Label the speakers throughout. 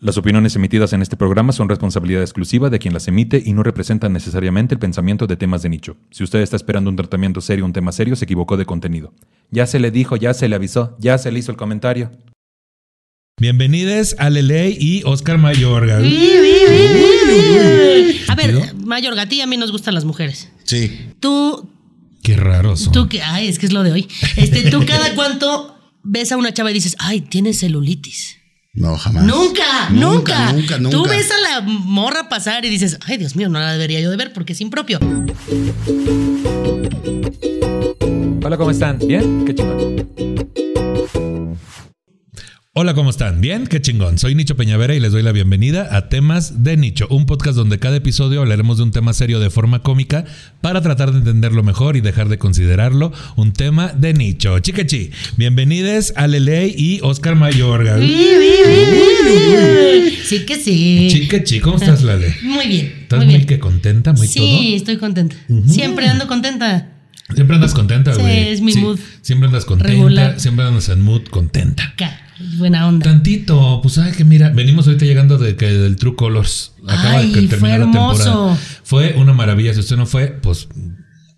Speaker 1: Las opiniones emitidas en este programa son responsabilidad exclusiva de quien las emite y no representan necesariamente el pensamiento de temas de nicho. Si usted está esperando un tratamiento serio, un tema serio, se equivocó de contenido. Ya se le dijo, ya se le avisó, ya se le hizo el comentario.
Speaker 2: Bienvenidos a Lele y Oscar Mayorga.
Speaker 3: A ver, Mayorga, a ti y a mí nos gustan las mujeres.
Speaker 4: Sí.
Speaker 3: Tú,
Speaker 2: Qué raro son.
Speaker 3: tú que, ay, es que es lo de hoy. Este, tú cada cuánto ves a una chava y dices, ay, tiene celulitis.
Speaker 4: No, jamás.
Speaker 3: Nunca,
Speaker 4: Nunca,
Speaker 3: nunca,
Speaker 4: nunca.
Speaker 3: Tú ves a la morra pasar y dices, ay, Dios mío, no la debería yo de ver porque es impropio.
Speaker 1: Hola, ¿cómo están? ¿Bien? Qué chingón.
Speaker 2: Hola, ¿cómo están? ¿Bien? Qué chingón. Soy Nicho Peñavera y les doy la bienvenida a Temas de Nicho, un podcast donde cada episodio hablaremos de un tema serio de forma cómica para tratar de entenderlo mejor y dejar de considerarlo un tema de nicho. Chiquechi, bienvenidos a Lele y Oscar Mayorga.
Speaker 3: Sí que sí.
Speaker 2: Chiquechi, ¿cómo estás, Lale?
Speaker 3: Muy bien.
Speaker 2: ¿Estás
Speaker 3: muy
Speaker 2: que contenta, muy
Speaker 3: sí,
Speaker 2: todo?
Speaker 3: estoy contenta. Siempre ando contenta.
Speaker 2: Siempre andas contenta,
Speaker 3: Sí,
Speaker 2: güey.
Speaker 3: es mi mood.
Speaker 2: Siempre andas contenta,
Speaker 3: Regular.
Speaker 2: siempre andas en mood contenta.
Speaker 3: Buena onda.
Speaker 2: Tantito, pues ay que mira, venimos ahorita llegando de que del True Colors. Acaba
Speaker 3: Ay,
Speaker 2: de que
Speaker 3: fue
Speaker 2: terminar la
Speaker 3: hermoso.
Speaker 2: temporada. Fue una maravilla. Si usted no fue, pues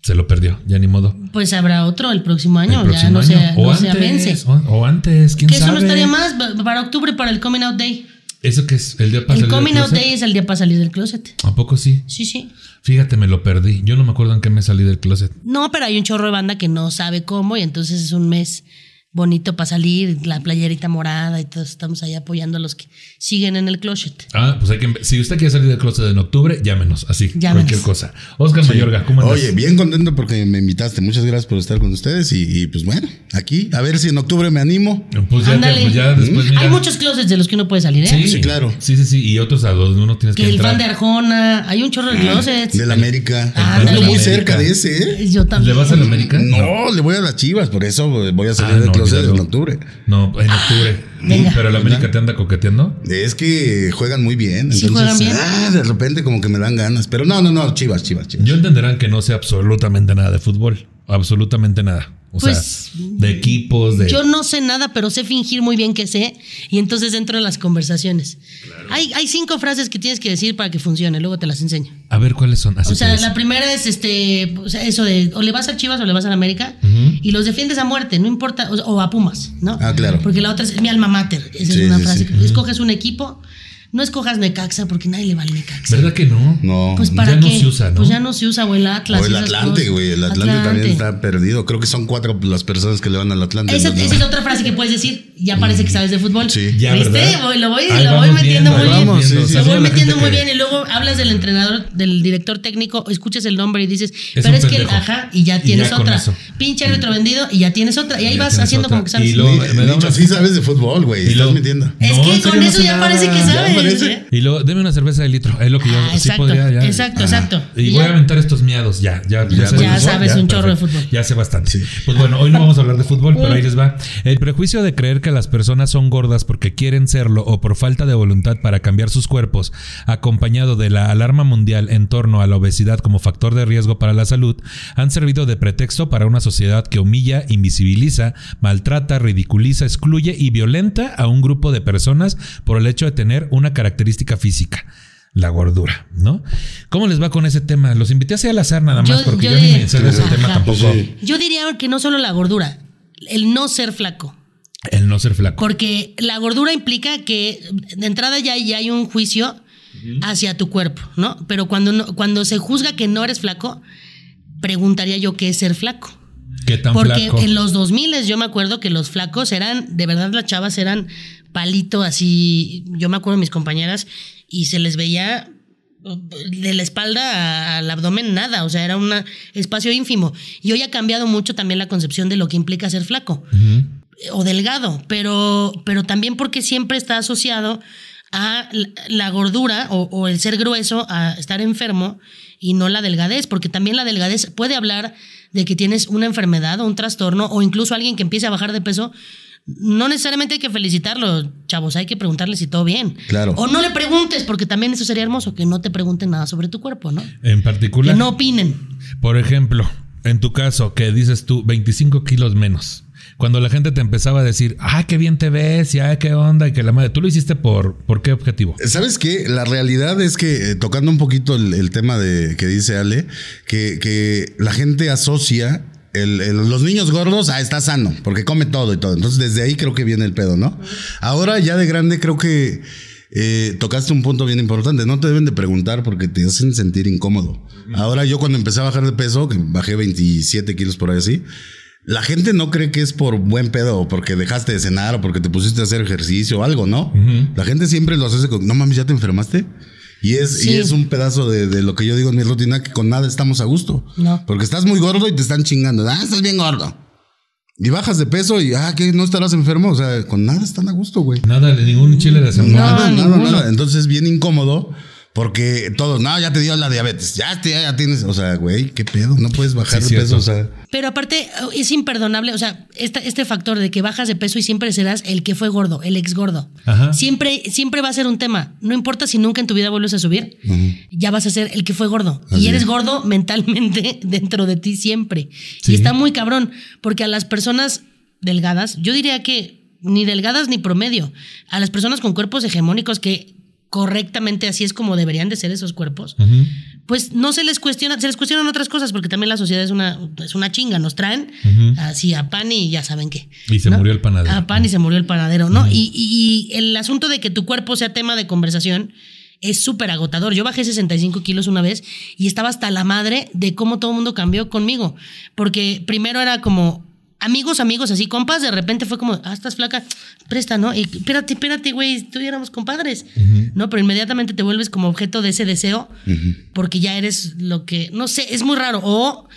Speaker 2: se lo perdió, ya ni modo.
Speaker 3: Pues habrá otro el próximo año,
Speaker 2: El próximo
Speaker 3: ya no
Speaker 2: año.
Speaker 3: sea,
Speaker 2: o
Speaker 3: no sea
Speaker 2: antes, o, o antes, quién
Speaker 3: Que eso
Speaker 2: sabe.
Speaker 3: no estaría más pa- para octubre, para el Coming Out Day.
Speaker 2: Eso que es el día para
Speaker 3: El
Speaker 2: salir del
Speaker 3: Coming Out. Day es el día para salir del closet.
Speaker 2: ¿A poco sí?
Speaker 3: Sí, sí.
Speaker 2: Fíjate, me lo perdí. Yo no me acuerdo en qué me salí del closet.
Speaker 3: No, pero hay un chorro de banda que no sabe cómo y entonces es un mes bonito para salir, la playerita morada y todos estamos ahí apoyando a los que siguen en el closet.
Speaker 2: Ah, pues hay que. Si usted quiere salir del closet en octubre, llámenos. Así,
Speaker 3: Llámenos.
Speaker 2: cualquier cosa. Oscar Mayorga, ¿cómo andas?
Speaker 4: Oye, bien contento porque me invitaste. Muchas gracias por estar con ustedes. Y, y, pues bueno, aquí, a ver si en octubre me animo.
Speaker 2: Pues ya,
Speaker 3: Ándale.
Speaker 2: pues ya después mira.
Speaker 3: Hay muchos closets de los que uno puede salir, ¿eh?
Speaker 2: Sí,
Speaker 4: Sí, claro.
Speaker 2: Sí, sí, sí. Y otros a donde uno tienes que,
Speaker 3: Que el
Speaker 2: entrar.
Speaker 3: fan de Arjona, hay un chorro de closets.
Speaker 4: Del América.
Speaker 3: Ah,
Speaker 4: Ando muy cerca de ese, ¿eh?
Speaker 3: Yo también.
Speaker 2: ¿Le vas a la América?
Speaker 4: No, le voy a las chivas, por eso voy a salir
Speaker 2: Ah,
Speaker 4: del
Speaker 2: no, olvídalo.
Speaker 4: en octubre.
Speaker 2: No, en octubre.
Speaker 3: Venga.
Speaker 2: Pero la América te anda coqueteando.
Speaker 4: Es que juegan muy bien.
Speaker 3: Sí,
Speaker 4: Entonces,
Speaker 3: juegan bien.
Speaker 4: ah, de repente como que me dan ganas. Pero no, no, no, chivas, chivas, chivas.
Speaker 2: Yo entenderán que no sé absolutamente nada de fútbol. Absolutamente nada. O
Speaker 3: Pues,
Speaker 2: sea, de equipos, de.
Speaker 3: Yo no sé nada, pero sé fingir muy bien que sé y entonces entro en las conversaciones. Hay, hay cinco frases que tienes que decir para que funcione, luego te las enseño.
Speaker 2: A ver cuáles son. Así
Speaker 3: o sea, la primera es este, o sea, eso de o le vas a Chivas o le vas a la América y los defiendes a muerte, no importa, o, o a Pumas, ¿no?
Speaker 4: Ah, claro.
Speaker 3: Porque la otra es mi alma mater, esa
Speaker 4: Sí,
Speaker 3: es una
Speaker 4: sí,
Speaker 3: frase.
Speaker 4: sí.
Speaker 3: Escoges un equipo, no escojas Necaxa porque nadie le va al Necaxa.
Speaker 2: ¿Verdad que no?
Speaker 4: No.
Speaker 3: Pues para
Speaker 2: ya no se usa, ¿no?
Speaker 3: Pues ya no se usa, o el Atlas.
Speaker 4: o el Atlante, güey. El Atlante, también está perdido. Creo que son cuatro las personas que le van al Atlante.
Speaker 3: Esa,
Speaker 4: entonces,
Speaker 3: esa es
Speaker 4: no.
Speaker 3: otra frase que puedes decir. Ya parece que sabes de fútbol.
Speaker 4: Sí.
Speaker 2: Ya,
Speaker 3: ¿Viste? lo voy,
Speaker 2: Ahí
Speaker 3: lo voy metiendo
Speaker 2: viendo,
Speaker 3: muy bien.
Speaker 4: Sí, sí,
Speaker 3: Lo voy metiendo muy
Speaker 2: que-
Speaker 3: bien. Y luego hablas del entrenador, del director técnico, escuchas el nombre y dices,
Speaker 2: Es
Speaker 3: pero es que,
Speaker 2: pendejo.
Speaker 3: ajá, y ya
Speaker 2: Y
Speaker 3: tienes
Speaker 2: ya
Speaker 3: otra. Pinche árbitro vendido y ya tienes otra. Y ahí vas haciendo como que sabes.
Speaker 2: Y luego-
Speaker 4: Ni-
Speaker 2: me da
Speaker 4: Nicho,
Speaker 2: una-
Speaker 4: sí sabes de fútbol, güey.
Speaker 2: Y
Speaker 4: Estás mintiendo.
Speaker 3: es
Speaker 2: No,
Speaker 3: que con
Speaker 2: no
Speaker 3: eso ya parece que sabes.
Speaker 4: Parece.
Speaker 3: ¿eh?
Speaker 2: Y luego, deme una cerveza de litro. Es lo que yo
Speaker 3: Ah,
Speaker 2: sí
Speaker 3: exacto,
Speaker 2: podría. Ya,
Speaker 3: exacto, exacto.
Speaker 2: Y
Speaker 3: Y
Speaker 2: voy
Speaker 3: ya-
Speaker 2: a aventar estos miados. Ya, ya,
Speaker 4: Ya,
Speaker 3: ya
Speaker 2: fútbol,
Speaker 3: sabes un chorro de fútbol.
Speaker 2: Ya sé bastante. Pues bueno, hoy no vamos a hablar de fútbol, pero ahí les va. El prejuicio de creer que las personas son gordas porque quieren serlo o por falta de voluntad para cambiar sus cuerpos, acompañado de la alarma mundial en torno a la obesidad como factor de riesgo para la salud, han servido de pretexto para una sociedad que humilla, invisibiliza, maltrata, ridiculiza, excluye y violenta a un grupo de personas por el hecho de tener una característica física. La gordura, ¿no? ¿Cómo les va con ese tema? Los invité así al azar nada más
Speaker 3: Yo-
Speaker 2: porque yo,
Speaker 3: yo
Speaker 2: ni
Speaker 3: de-
Speaker 2: me sé de ese
Speaker 3: Ajá.
Speaker 2: tema tampoco.
Speaker 4: Sí.
Speaker 3: Yo diría que no solo la gordura, el no ser flaco.
Speaker 2: El no ser flaco.
Speaker 3: Porque la gordura implica que de entrada ya, ya hay un juicio hacia tu cuerpo, ¿no? Pero cuando, no- cuando se juzga que no eres flaco, preguntaría yo qué es ser flaco.
Speaker 2: ¿Qué tan
Speaker 3: Porque
Speaker 2: flaco?
Speaker 3: en los 2000 yo me acuerdo que los flacos eran, de verdad las chavas eran palito así, yo me acuerdo de mis compañeras y se les veía de la espalda al abdomen nada, o sea, era un espacio ínfimo. Y hoy ha cambiado mucho también la concepción de lo que implica ser flaco o delgado, pero, pero también porque siempre está asociado a la- la gordura o, o el ser grueso a estar enfermo y no la delgadez, porque también la delgadez puede hablar de que tienes una enfermedad o un trastorno o incluso alguien que empiece a bajar de peso. No necesariamente hay que felicitarlo, chavos, hay que preguntarle si todo bien.
Speaker 4: Claro.
Speaker 3: O no le preguntes, porque también eso sería hermoso, que no te pregunten nada sobre tu cuerpo, ¿no?
Speaker 2: En
Speaker 3: Que
Speaker 2: particular,
Speaker 3: no opinen.
Speaker 2: por ejemplo, en tu caso, que dices tú 25 kilos menos. Cuando la gente te empezaba a decir, ah, qué bien te ves, y ah, qué onda, y que la madre, ¿tú lo hiciste por, por qué objetivo?
Speaker 4: ¿Sabes qué? La realidad es que, eh, tocando un poquito el, el tema de que dice Ale, que, que la gente asocia el- el- los niños gordos a está sano, porque come todo y todo. Entonces, desde ahí creo que viene el pedo, ¿no? Ahora, ya de grande, creo que eh, tocaste un punto bien importante. No te deben de preguntar porque te hacen sentir incómodo. Ahora, yo cuando empecé a bajar de peso, que bajé 27 kilos por ahí así. La gente no cree que es por buen pedo o porque dejaste de cenar o porque te pusiste a hacer ejercicio o algo, ¿no? La gente siempre lo hace con, no mames, ¿ya te enfermaste? Y es,
Speaker 3: Sí.
Speaker 4: y es un pedazo de, de lo que yo digo en mi rutina, que con nada estamos a gusto.
Speaker 3: No.
Speaker 4: Porque estás muy gordo y te están chingando. Ah, estás bien gordo. Y bajas de peso y, ah, que no estarás enfermo. O sea, con nada están a gusto, güey.
Speaker 2: Nada, ningún chile de semana.
Speaker 4: Nada, nada, nada. Entonces es bien incómodo porque todos, no, ya te dio la diabetes, ya, te, ya tienes, o sea, güey, qué pedo, no puedes bajar
Speaker 2: Sí,
Speaker 4: de peso, o sea.
Speaker 3: Pero aparte, es imperdonable, o sea, esta- este factor de que bajas de peso y siempre serás el que fue gordo, el ex gordo.
Speaker 2: Ajá.
Speaker 3: Siempre, siempre va a ser un tema. No importa si nunca en tu vida vuelves a subir, ya vas a ser el que fue gordo.
Speaker 4: Así
Speaker 3: y eres
Speaker 4: es.
Speaker 3: gordo mentalmente dentro de ti siempre.
Speaker 2: Sí.
Speaker 3: Y está muy cabrón, porque a las personas delgadas, yo diría que ni delgadas ni promedio, a las personas con cuerpos hegemónicos que correctamente así es como deberían de ser esos cuerpos, pues no se les cuestiona, se les cuestionan otras cosas, porque también la sociedad es una, es una chinga, nos traen así a pan y ya saben qué.
Speaker 2: Y se murió el panadero.
Speaker 3: A pan y se murió el panadero, ¿no? y, y- y el asunto de que tu cuerpo sea tema de conversación es súper agotador. Yo bajé 65 kilos una vez y estaba hasta la madre de cómo todo el mundo cambió conmigo, porque primero era como... Amigos, amigos, así, compas, de repente fue como, ah, estás flaca, presta, ¿no? Y espérate, espérate, güey, tú y éramos compadres, ¿no? Pero inmediatamente te vuelves como objeto de ese deseo porque ya eres lo que, no sé, es muy raro. O,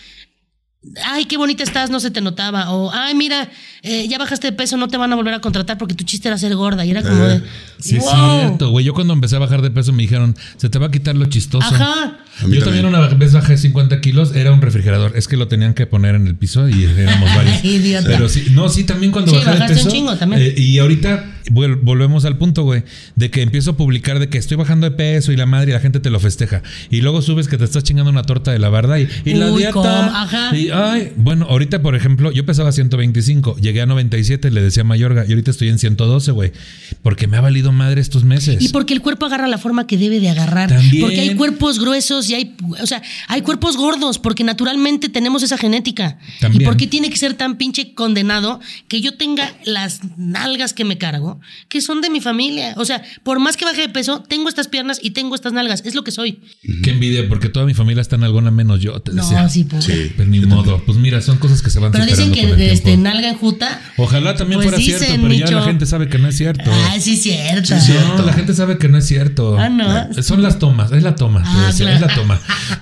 Speaker 3: ay, qué bonita estás, no se te notaba. O, ay, mira, eh, ya bajaste de peso, no te van a volver a contratar porque tu chiste era ser gorda. Y era como de,
Speaker 2: Sí, es
Speaker 3: wow.
Speaker 2: cierto, güey. Yo cuando empecé a bajar de peso me dijeron, se te va a quitar lo chistoso.
Speaker 3: Ajá.
Speaker 2: Yo también
Speaker 4: también.
Speaker 2: una vez bajé 50 kilos, era un refrigerador. Es que lo tenían que poner en el piso y éramos varios.
Speaker 3: Idiota.
Speaker 2: Pero sí, no, sí, también cuando
Speaker 3: Sí,
Speaker 2: bajé de
Speaker 3: bajaste un
Speaker 2: peso.
Speaker 3: chingo también.
Speaker 2: eh, y ahorita volvemos al punto, güey, de que empiezo a publicar de que estoy bajando de peso y la madre y la gente te lo festeja. Y luego subes que te estás chingando una torta de la barda y, y la
Speaker 3: Uy,
Speaker 2: dieta.
Speaker 3: ¿cómo? Ajá.
Speaker 2: Y, ay, bueno, ahorita, por ejemplo, yo pesaba 125, llegué a 97, le decía a Mayorga, y ahorita estoy en 112, güey. Porque me ha valido madre estos meses.
Speaker 3: Y porque el cuerpo agarra la forma que debe de agarrar.
Speaker 2: También.
Speaker 3: Porque hay cuerpos gruesos y hay, o sea, hay cuerpos gordos porque naturalmente tenemos esa genética.
Speaker 2: También.
Speaker 3: ¿Y por qué tiene que ser tan pinche condenado que yo tenga las nalgas que me cargo, que son de mi familia? O sea, por más que baje de peso, tengo estas piernas y tengo estas nalgas. Es lo que soy.
Speaker 2: Qué envidia, porque toda mi familia está en alguna menos yo, te
Speaker 3: No, sí, pobre.
Speaker 4: Sí.
Speaker 2: Pero ni modo. Pues mira, son cosas que se van
Speaker 3: Pero dicen que este, nalga enjuta.
Speaker 2: Ojalá también
Speaker 3: Pues
Speaker 2: fuera
Speaker 3: dicen,
Speaker 2: cierto, pero ya
Speaker 3: Micho.
Speaker 2: la gente sabe que no es cierto.
Speaker 3: Ay, sí, cierto.
Speaker 2: No, la gente sabe que no es cierto.
Speaker 3: Ah, no.
Speaker 2: Son las tomas, es la toma, te
Speaker 3: Ah,
Speaker 2: decía,
Speaker 3: claro.
Speaker 2: es la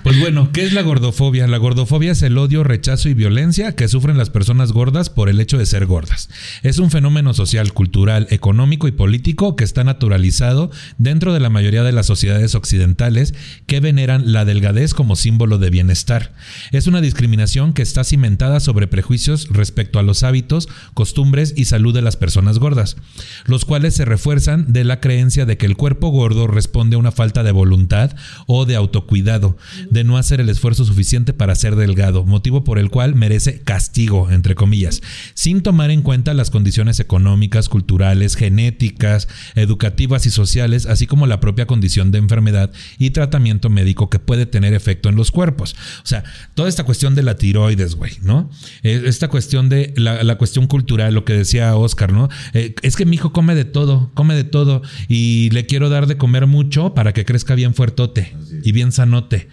Speaker 2: Pues bueno, ¿qué es la gordofobia? La gordofobia es el odio, rechazo y violencia que sufren las personas gordas por el hecho de ser gordas. Es un fenómeno social, cultural, económico y político que está naturalizado dentro de la mayoría de las sociedades occidentales que veneran la delgadez como símbolo de bienestar. Es una discriminación que está cimentada sobre prejuicios respecto a los hábitos, costumbres y salud de las personas gordas, los cuales se refuerzan de la creencia de que el cuerpo gordo responde a una falta de voluntad o de autocuidado, de no hacer el esfuerzo suficiente para ser delgado, motivo por el cual merece castigo, entre comillas, sin tomar en cuenta las condiciones económicas, culturales, genéticas, educativas y sociales, así como la propia condición de enfermedad y tratamiento médico que puede tener efecto en los cuerpos. O sea, toda esta cuestión de la tiroides, güey, ¿no? Eh, Esta cuestión de la, cuestión cultural, lo que decía Oscar, ¿no? Eh, es que mi hijo come de todo, come de todo y le quiero dar de comer mucho para que crezca bien fuertote y bien sanote.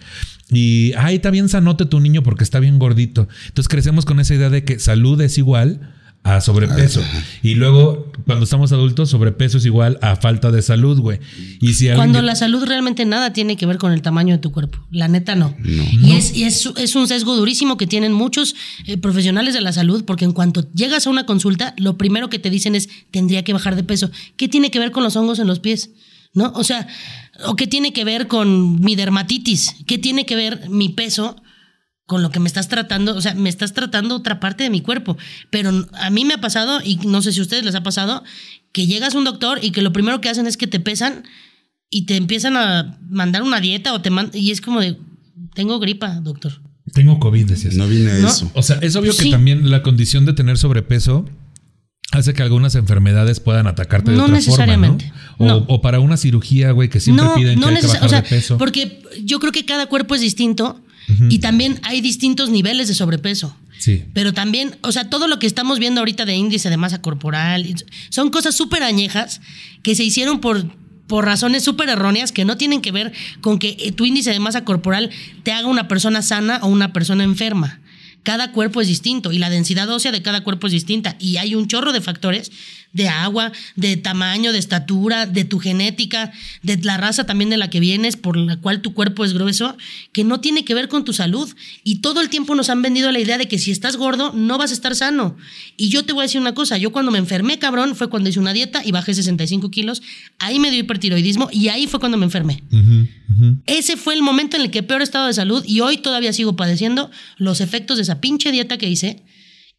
Speaker 2: Y, ay, está bien sanote tu niño porque está bien gordito. Entonces crecemos con esa idea de que salud es igual a sobrepeso. Y luego, cuando estamos adultos, sobrepeso es igual a falta de salud, güey. Y si alguien-
Speaker 3: Cuando la salud realmente nada tiene que ver con el tamaño de tu cuerpo. La neta no. Y, es, y es, es un sesgo durísimo que tienen muchos eh, profesionales de la salud porque en cuanto llegas a una consulta, lo primero que te dicen es tendría que bajar de peso. ¿Qué tiene que ver con los hongos en los pies? ¿no? O sea, ¿o qué tiene que ver con mi dermatitis? ¿Qué tiene que ver mi peso con lo que me estás tratando? O sea, me estás tratando otra parte de mi cuerpo. Pero a mí me ha pasado, y no sé si a ustedes les ha pasado, que llegas a un doctor y que lo primero que hacen es que te pesan y te empiezan a mandar una dieta o te mandan, y es como de, tengo gripa, doctor.
Speaker 2: Tengo COVID, decías.
Speaker 4: No vine a
Speaker 3: ¿No?
Speaker 4: eso.
Speaker 2: O sea, es obvio que también la condición de tener sobrepeso hace que algunas enfermedades puedan atacarte de
Speaker 3: No
Speaker 2: otra
Speaker 3: necesariamente,
Speaker 2: forma, ¿no? O,
Speaker 3: no.
Speaker 2: o para una cirugía, güey, que siempre piden que hay que
Speaker 3: neces-
Speaker 2: bajar
Speaker 3: o sea,
Speaker 2: de peso.
Speaker 3: Porque yo creo que cada cuerpo es distinto y también hay distintos niveles de sobrepeso.
Speaker 2: Sí.
Speaker 3: Pero también, o sea, todo lo que estamos viendo ahorita de índice de masa corporal, son cosas súper añejas que se hicieron por, por razones súper erróneas que no tienen que ver con que eh, tu índice de masa corporal te haga una persona sana o una persona enferma. Cada cuerpo es distinto y la densidad ósea de cada cuerpo es distinta. Y hay un chorro de factores de agua, de tamaño, de estatura, de tu genética, de la raza también de la que vienes, por la cual tu cuerpo es grueso, que no tiene que ver con tu salud. Y todo el tiempo nos han vendido la idea de que si estás gordo no vas a estar sano. Y yo te voy a decir una cosa, yo cuando me enfermé, cabrón, fue cuando hice una dieta y bajé 65 kilos, ahí me dio hipertiroidismo y ahí fue cuando me enfermé. Ese fue el momento en el que peor estado de salud y hoy todavía sigo padeciendo los efectos de esa pinche dieta que hice.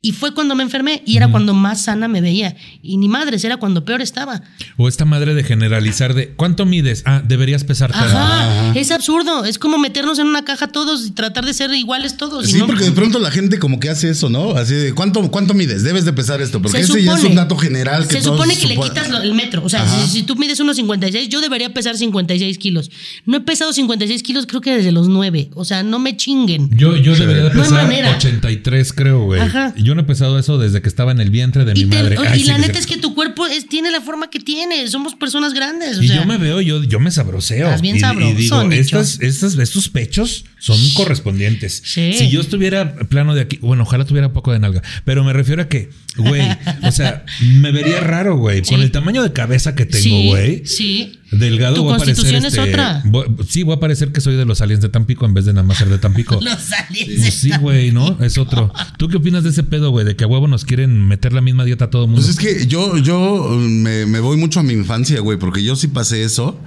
Speaker 3: Y fue cuando me enfermé y era cuando más sana me veía. Y ni madres, era cuando peor estaba.
Speaker 2: O esta madre de generalizar de ¿cuánto mides? Ah, deberías pesar.
Speaker 3: Ajá, es absurdo. Es como meternos en una caja todos y tratar de ser iguales todos. y
Speaker 4: Sí,
Speaker 3: no-
Speaker 4: porque de pronto la gente como que hace eso, ¿no? Así de, ¿cuánto, cuánto mides? Debes de pesar esto, porque
Speaker 3: Se
Speaker 4: ese ya es un dato general que
Speaker 3: Se
Speaker 4: todos
Speaker 3: supone que le quitas lo- el metro. O sea, si, si tú mides unos 56, yo debería pesar 56 kilos. No he pesado 56 kilos creo que desde los 9. O sea, no me chinguen.
Speaker 2: Yo, yo debería de
Speaker 3: No
Speaker 2: pesar
Speaker 3: manera.
Speaker 2: 83, creo, güey.
Speaker 3: Ajá.
Speaker 2: Yo no he pesado eso desde que estaba en el vientre de
Speaker 3: Y,
Speaker 2: mi
Speaker 3: te-
Speaker 2: madre. Ay,
Speaker 3: y
Speaker 2: sí,
Speaker 3: la neta
Speaker 2: se-
Speaker 3: es que tu cuerpo es- tiene la forma que tiene. Somos personas grandes. O
Speaker 2: Y
Speaker 3: sea,
Speaker 2: yo me veo, yo, yo me sabroseo.
Speaker 3: Estás bien
Speaker 2: y, y
Speaker 3: sabroso,
Speaker 2: digo, estas, estos pechos son correspondientes.
Speaker 3: Sí.
Speaker 2: Si yo estuviera plano de aquí, bueno, ojalá tuviera un poco de nalga, pero me refiero a que, güey, o sea, me vería raro, güey, con el tamaño de cabeza que tengo, güey.
Speaker 3: sí.
Speaker 2: Delgado
Speaker 3: Tu
Speaker 2: voy a parecer
Speaker 3: constitución es
Speaker 2: este,
Speaker 3: otra.
Speaker 2: voy- sí, voy a parecer que soy de los aliens de Tampico en vez de nada más ser de Tampico.
Speaker 3: Los aliens.
Speaker 2: Pues sí, güey, ¿no? Es otro. ¿Tú qué opinas de ese pedo, güey? De que a huevo nos quieren meter la misma dieta a todo mundo.
Speaker 4: Pues es que yo, yo uh, me, me voy mucho a mi infancia, güey, porque yo sí pasé eso.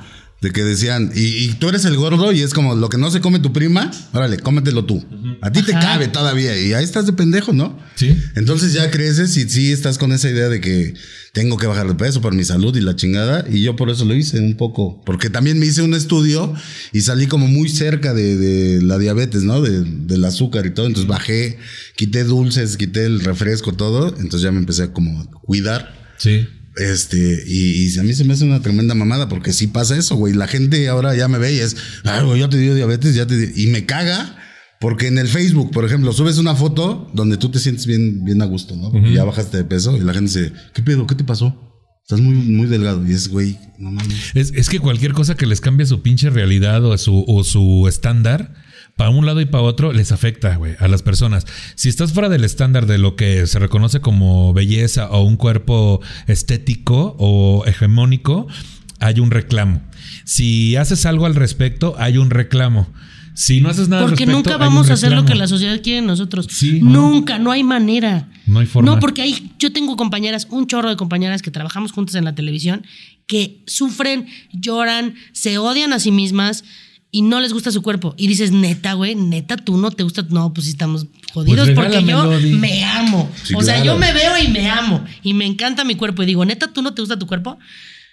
Speaker 4: De que decían, y, y tú eres el gordo y es como lo que no se come tu prima, órale, cómetelo tú. A ti te cabe todavía y ahí estás de pendejo, ¿no?
Speaker 2: Sí.
Speaker 4: Entonces ya creces y sí estás con esa idea de que tengo que bajar de peso por mi salud y la chingada. Y yo por eso lo hice un poco. Porque también me hice un estudio y salí como muy cerca de, de la diabetes, ¿no? De- del azúcar y todo. Entonces bajé, quité dulces, quité el refresco, todo. Entonces ya me empecé a como cuidar.
Speaker 2: Sí.
Speaker 4: Este, y, y a mí se me hace una tremenda mamada porque sí pasa eso, güey. La gente ahora ya me ve y es, ah, güey, ya te dio diabetes, ya te di-". Y me caga porque en el Facebook, por ejemplo, subes una foto donde tú te sientes bien, bien a gusto, ¿no? Porque Ya bajaste de peso y la gente dice, ¿qué pedo? ¿Qué te pasó? Estás muy, muy delgado. Y es, güey, no mames.
Speaker 2: Es, es que cualquier cosa que les cambie su pinche realidad o su, o su estándar, para un lado y para otro, les afecta, güey, a las personas. Si estás fuera del estándar de lo que se reconoce como belleza o un cuerpo estético o hegemónico, hay un reclamo. Si haces algo al respecto, hay un reclamo. Si no haces nada al
Speaker 3: Porque
Speaker 2: respecto,
Speaker 3: nunca vamos a hacer lo que la sociedad quiere de nosotros.
Speaker 2: Sí, no.
Speaker 3: nunca, no hay manera.
Speaker 2: No hay forma.
Speaker 3: No, porque hay, yo tengo compañeras, un chorro de compañeras que trabajamos juntas en la televisión, que sufren, lloran, se odian a sí mismas y no les gusta su cuerpo. Y dices, neta, güey, neta, tú no te gusta. No, pues estamos jodidos
Speaker 2: Pues
Speaker 3: porque yo me amo.
Speaker 4: Sí,
Speaker 3: o sea,
Speaker 4: claro.
Speaker 3: yo me veo y me amo. Y me encanta mi cuerpo. Y digo, neta, tú no te gusta tu cuerpo.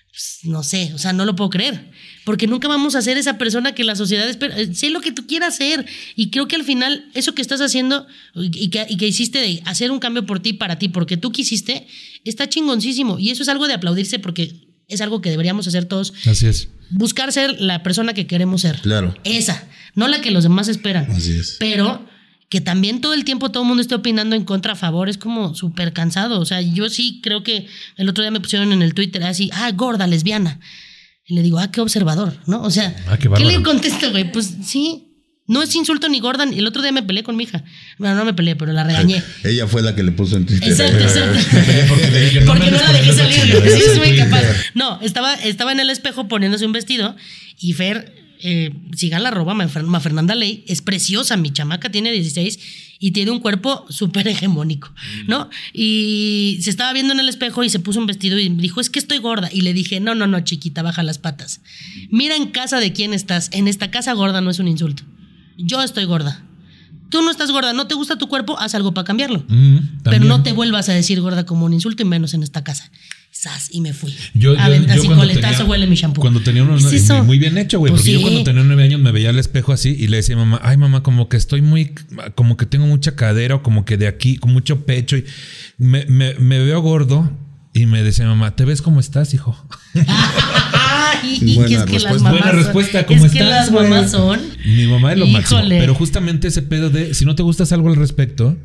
Speaker 3: Pues, no sé, o sea, no lo puedo creer. Porque nunca vamos a ser esa persona que la sociedad espera. Eh, Sé lo que tú quieras hacer. Y creo que al final, eso que estás haciendo y que, y que hiciste de hacer un cambio por ti, para ti, porque tú quisiste, está chingoncísimo. Y eso es algo de aplaudirse porque es algo que deberíamos hacer todos.
Speaker 2: Así es.
Speaker 3: Buscar ser la persona que queremos ser.
Speaker 4: Claro.
Speaker 3: Esa, no la que los demás esperan.
Speaker 4: Así es.
Speaker 3: Pero que también todo el tiempo todo el mundo esté opinando en contra, a favor, es como súper cansado. O sea, yo sí creo que el otro día me pusieron en el Twitter así, ah, gorda, lesbiana. Y le digo, ah, qué observador, ¿no? O sea,
Speaker 2: Ah, qué
Speaker 3: ¿qué, le contesto, güey? Pues sí. No es insulto ni gorda. El otro día me peleé con mi hija. Bueno, no me peleé, pero la regañé.
Speaker 4: Ella fue la que le puso en Twitter.
Speaker 3: Exacto, exacto.
Speaker 2: Porque dije,
Speaker 3: Porque no la dejé salir. Sí, es muy capaz. No, estaba, estaba en el espejo poniéndose un vestido y Fer eh, sigan la roba, Ma Fer- Ma Fernanda Ley, es preciosa, mi chamaca tiene 16 y tiene un cuerpo súper hegemónico, ¿no? Y se estaba viendo en el espejo y se puso un vestido y me dijo, es que estoy gorda. Y le dije, no, no, no, chiquita, baja las patas. Mira en casa de quién estás. En esta casa gorda no es un insulto. Yo estoy gorda. Tú no estás gorda, no te gusta tu cuerpo, haz algo para cambiarlo.
Speaker 2: Mm,
Speaker 3: Pero no te vuelvas a decir gorda como un insulto y menos en esta casa. Sas, y me fui.
Speaker 2: Yo, yo,
Speaker 3: Aventa-
Speaker 2: yo cuando
Speaker 3: coletazo
Speaker 2: tenía,
Speaker 3: huele mi shampoo.
Speaker 2: Cuando tenía unos
Speaker 3: ¿Es eso?
Speaker 2: muy, bien hecho, güey.
Speaker 3: Pues
Speaker 2: porque yo
Speaker 3: sí.
Speaker 2: cuando tenía nueve años me veía al espejo así y le decía a mamá, ay mamá, como que estoy muy, como que tengo mucha cadera o como que de aquí, con mucho pecho y me, me- me veo gordo y me decía mamá, ¿te ves cómo estás, hijo?
Speaker 3: Y, y
Speaker 4: Buena
Speaker 3: que es que las
Speaker 4: respuesta.
Speaker 3: mamás.
Speaker 2: Buena respuesta, ¿cómo
Speaker 3: es que
Speaker 2: estás,
Speaker 3: las
Speaker 2: güey?
Speaker 3: mamás son.
Speaker 2: Mi mamá es lo máximo.
Speaker 3: Híjole.
Speaker 2: Pero justamente ese pedo de si no te gustas algo al respecto,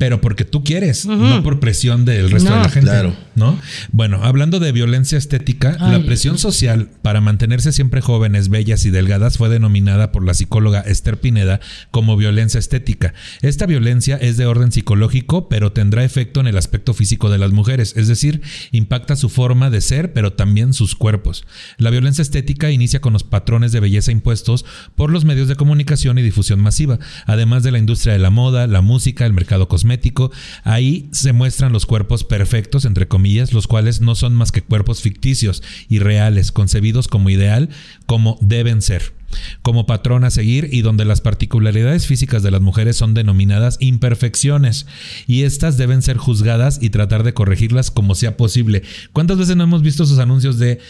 Speaker 2: pero porque tú quieres, no por presión del resto
Speaker 3: No.
Speaker 2: de la gente.
Speaker 4: Claro.
Speaker 2: ¿No? Bueno, hablando de violencia estética,
Speaker 3: Ay,
Speaker 2: la presión social para mantenerse siempre jóvenes, bellas y delgadas fue denominada por la psicóloga Esther Pineda como violencia estética. Esta violencia es de orden psicológico, pero tendrá efecto en el aspecto físico de las mujeres, es decir, impacta su forma de ser, pero también sus cuerpos. La violencia estética inicia con los patrones de belleza impuestos por los medios de comunicación y difusión masiva, además de la industria de la moda, la música, el mercado cosmético. Ahí se muestran los cuerpos perfectos, entre comillas, los cuales no son más que cuerpos ficticios y reales, concebidos como ideal, como deben ser como patrón a seguir y donde las particularidades físicas de las mujeres son denominadas imperfecciones y estas deben ser juzgadas y tratar de corregirlas como sea posible. ¿Cuántas veces no hemos visto esos anuncios de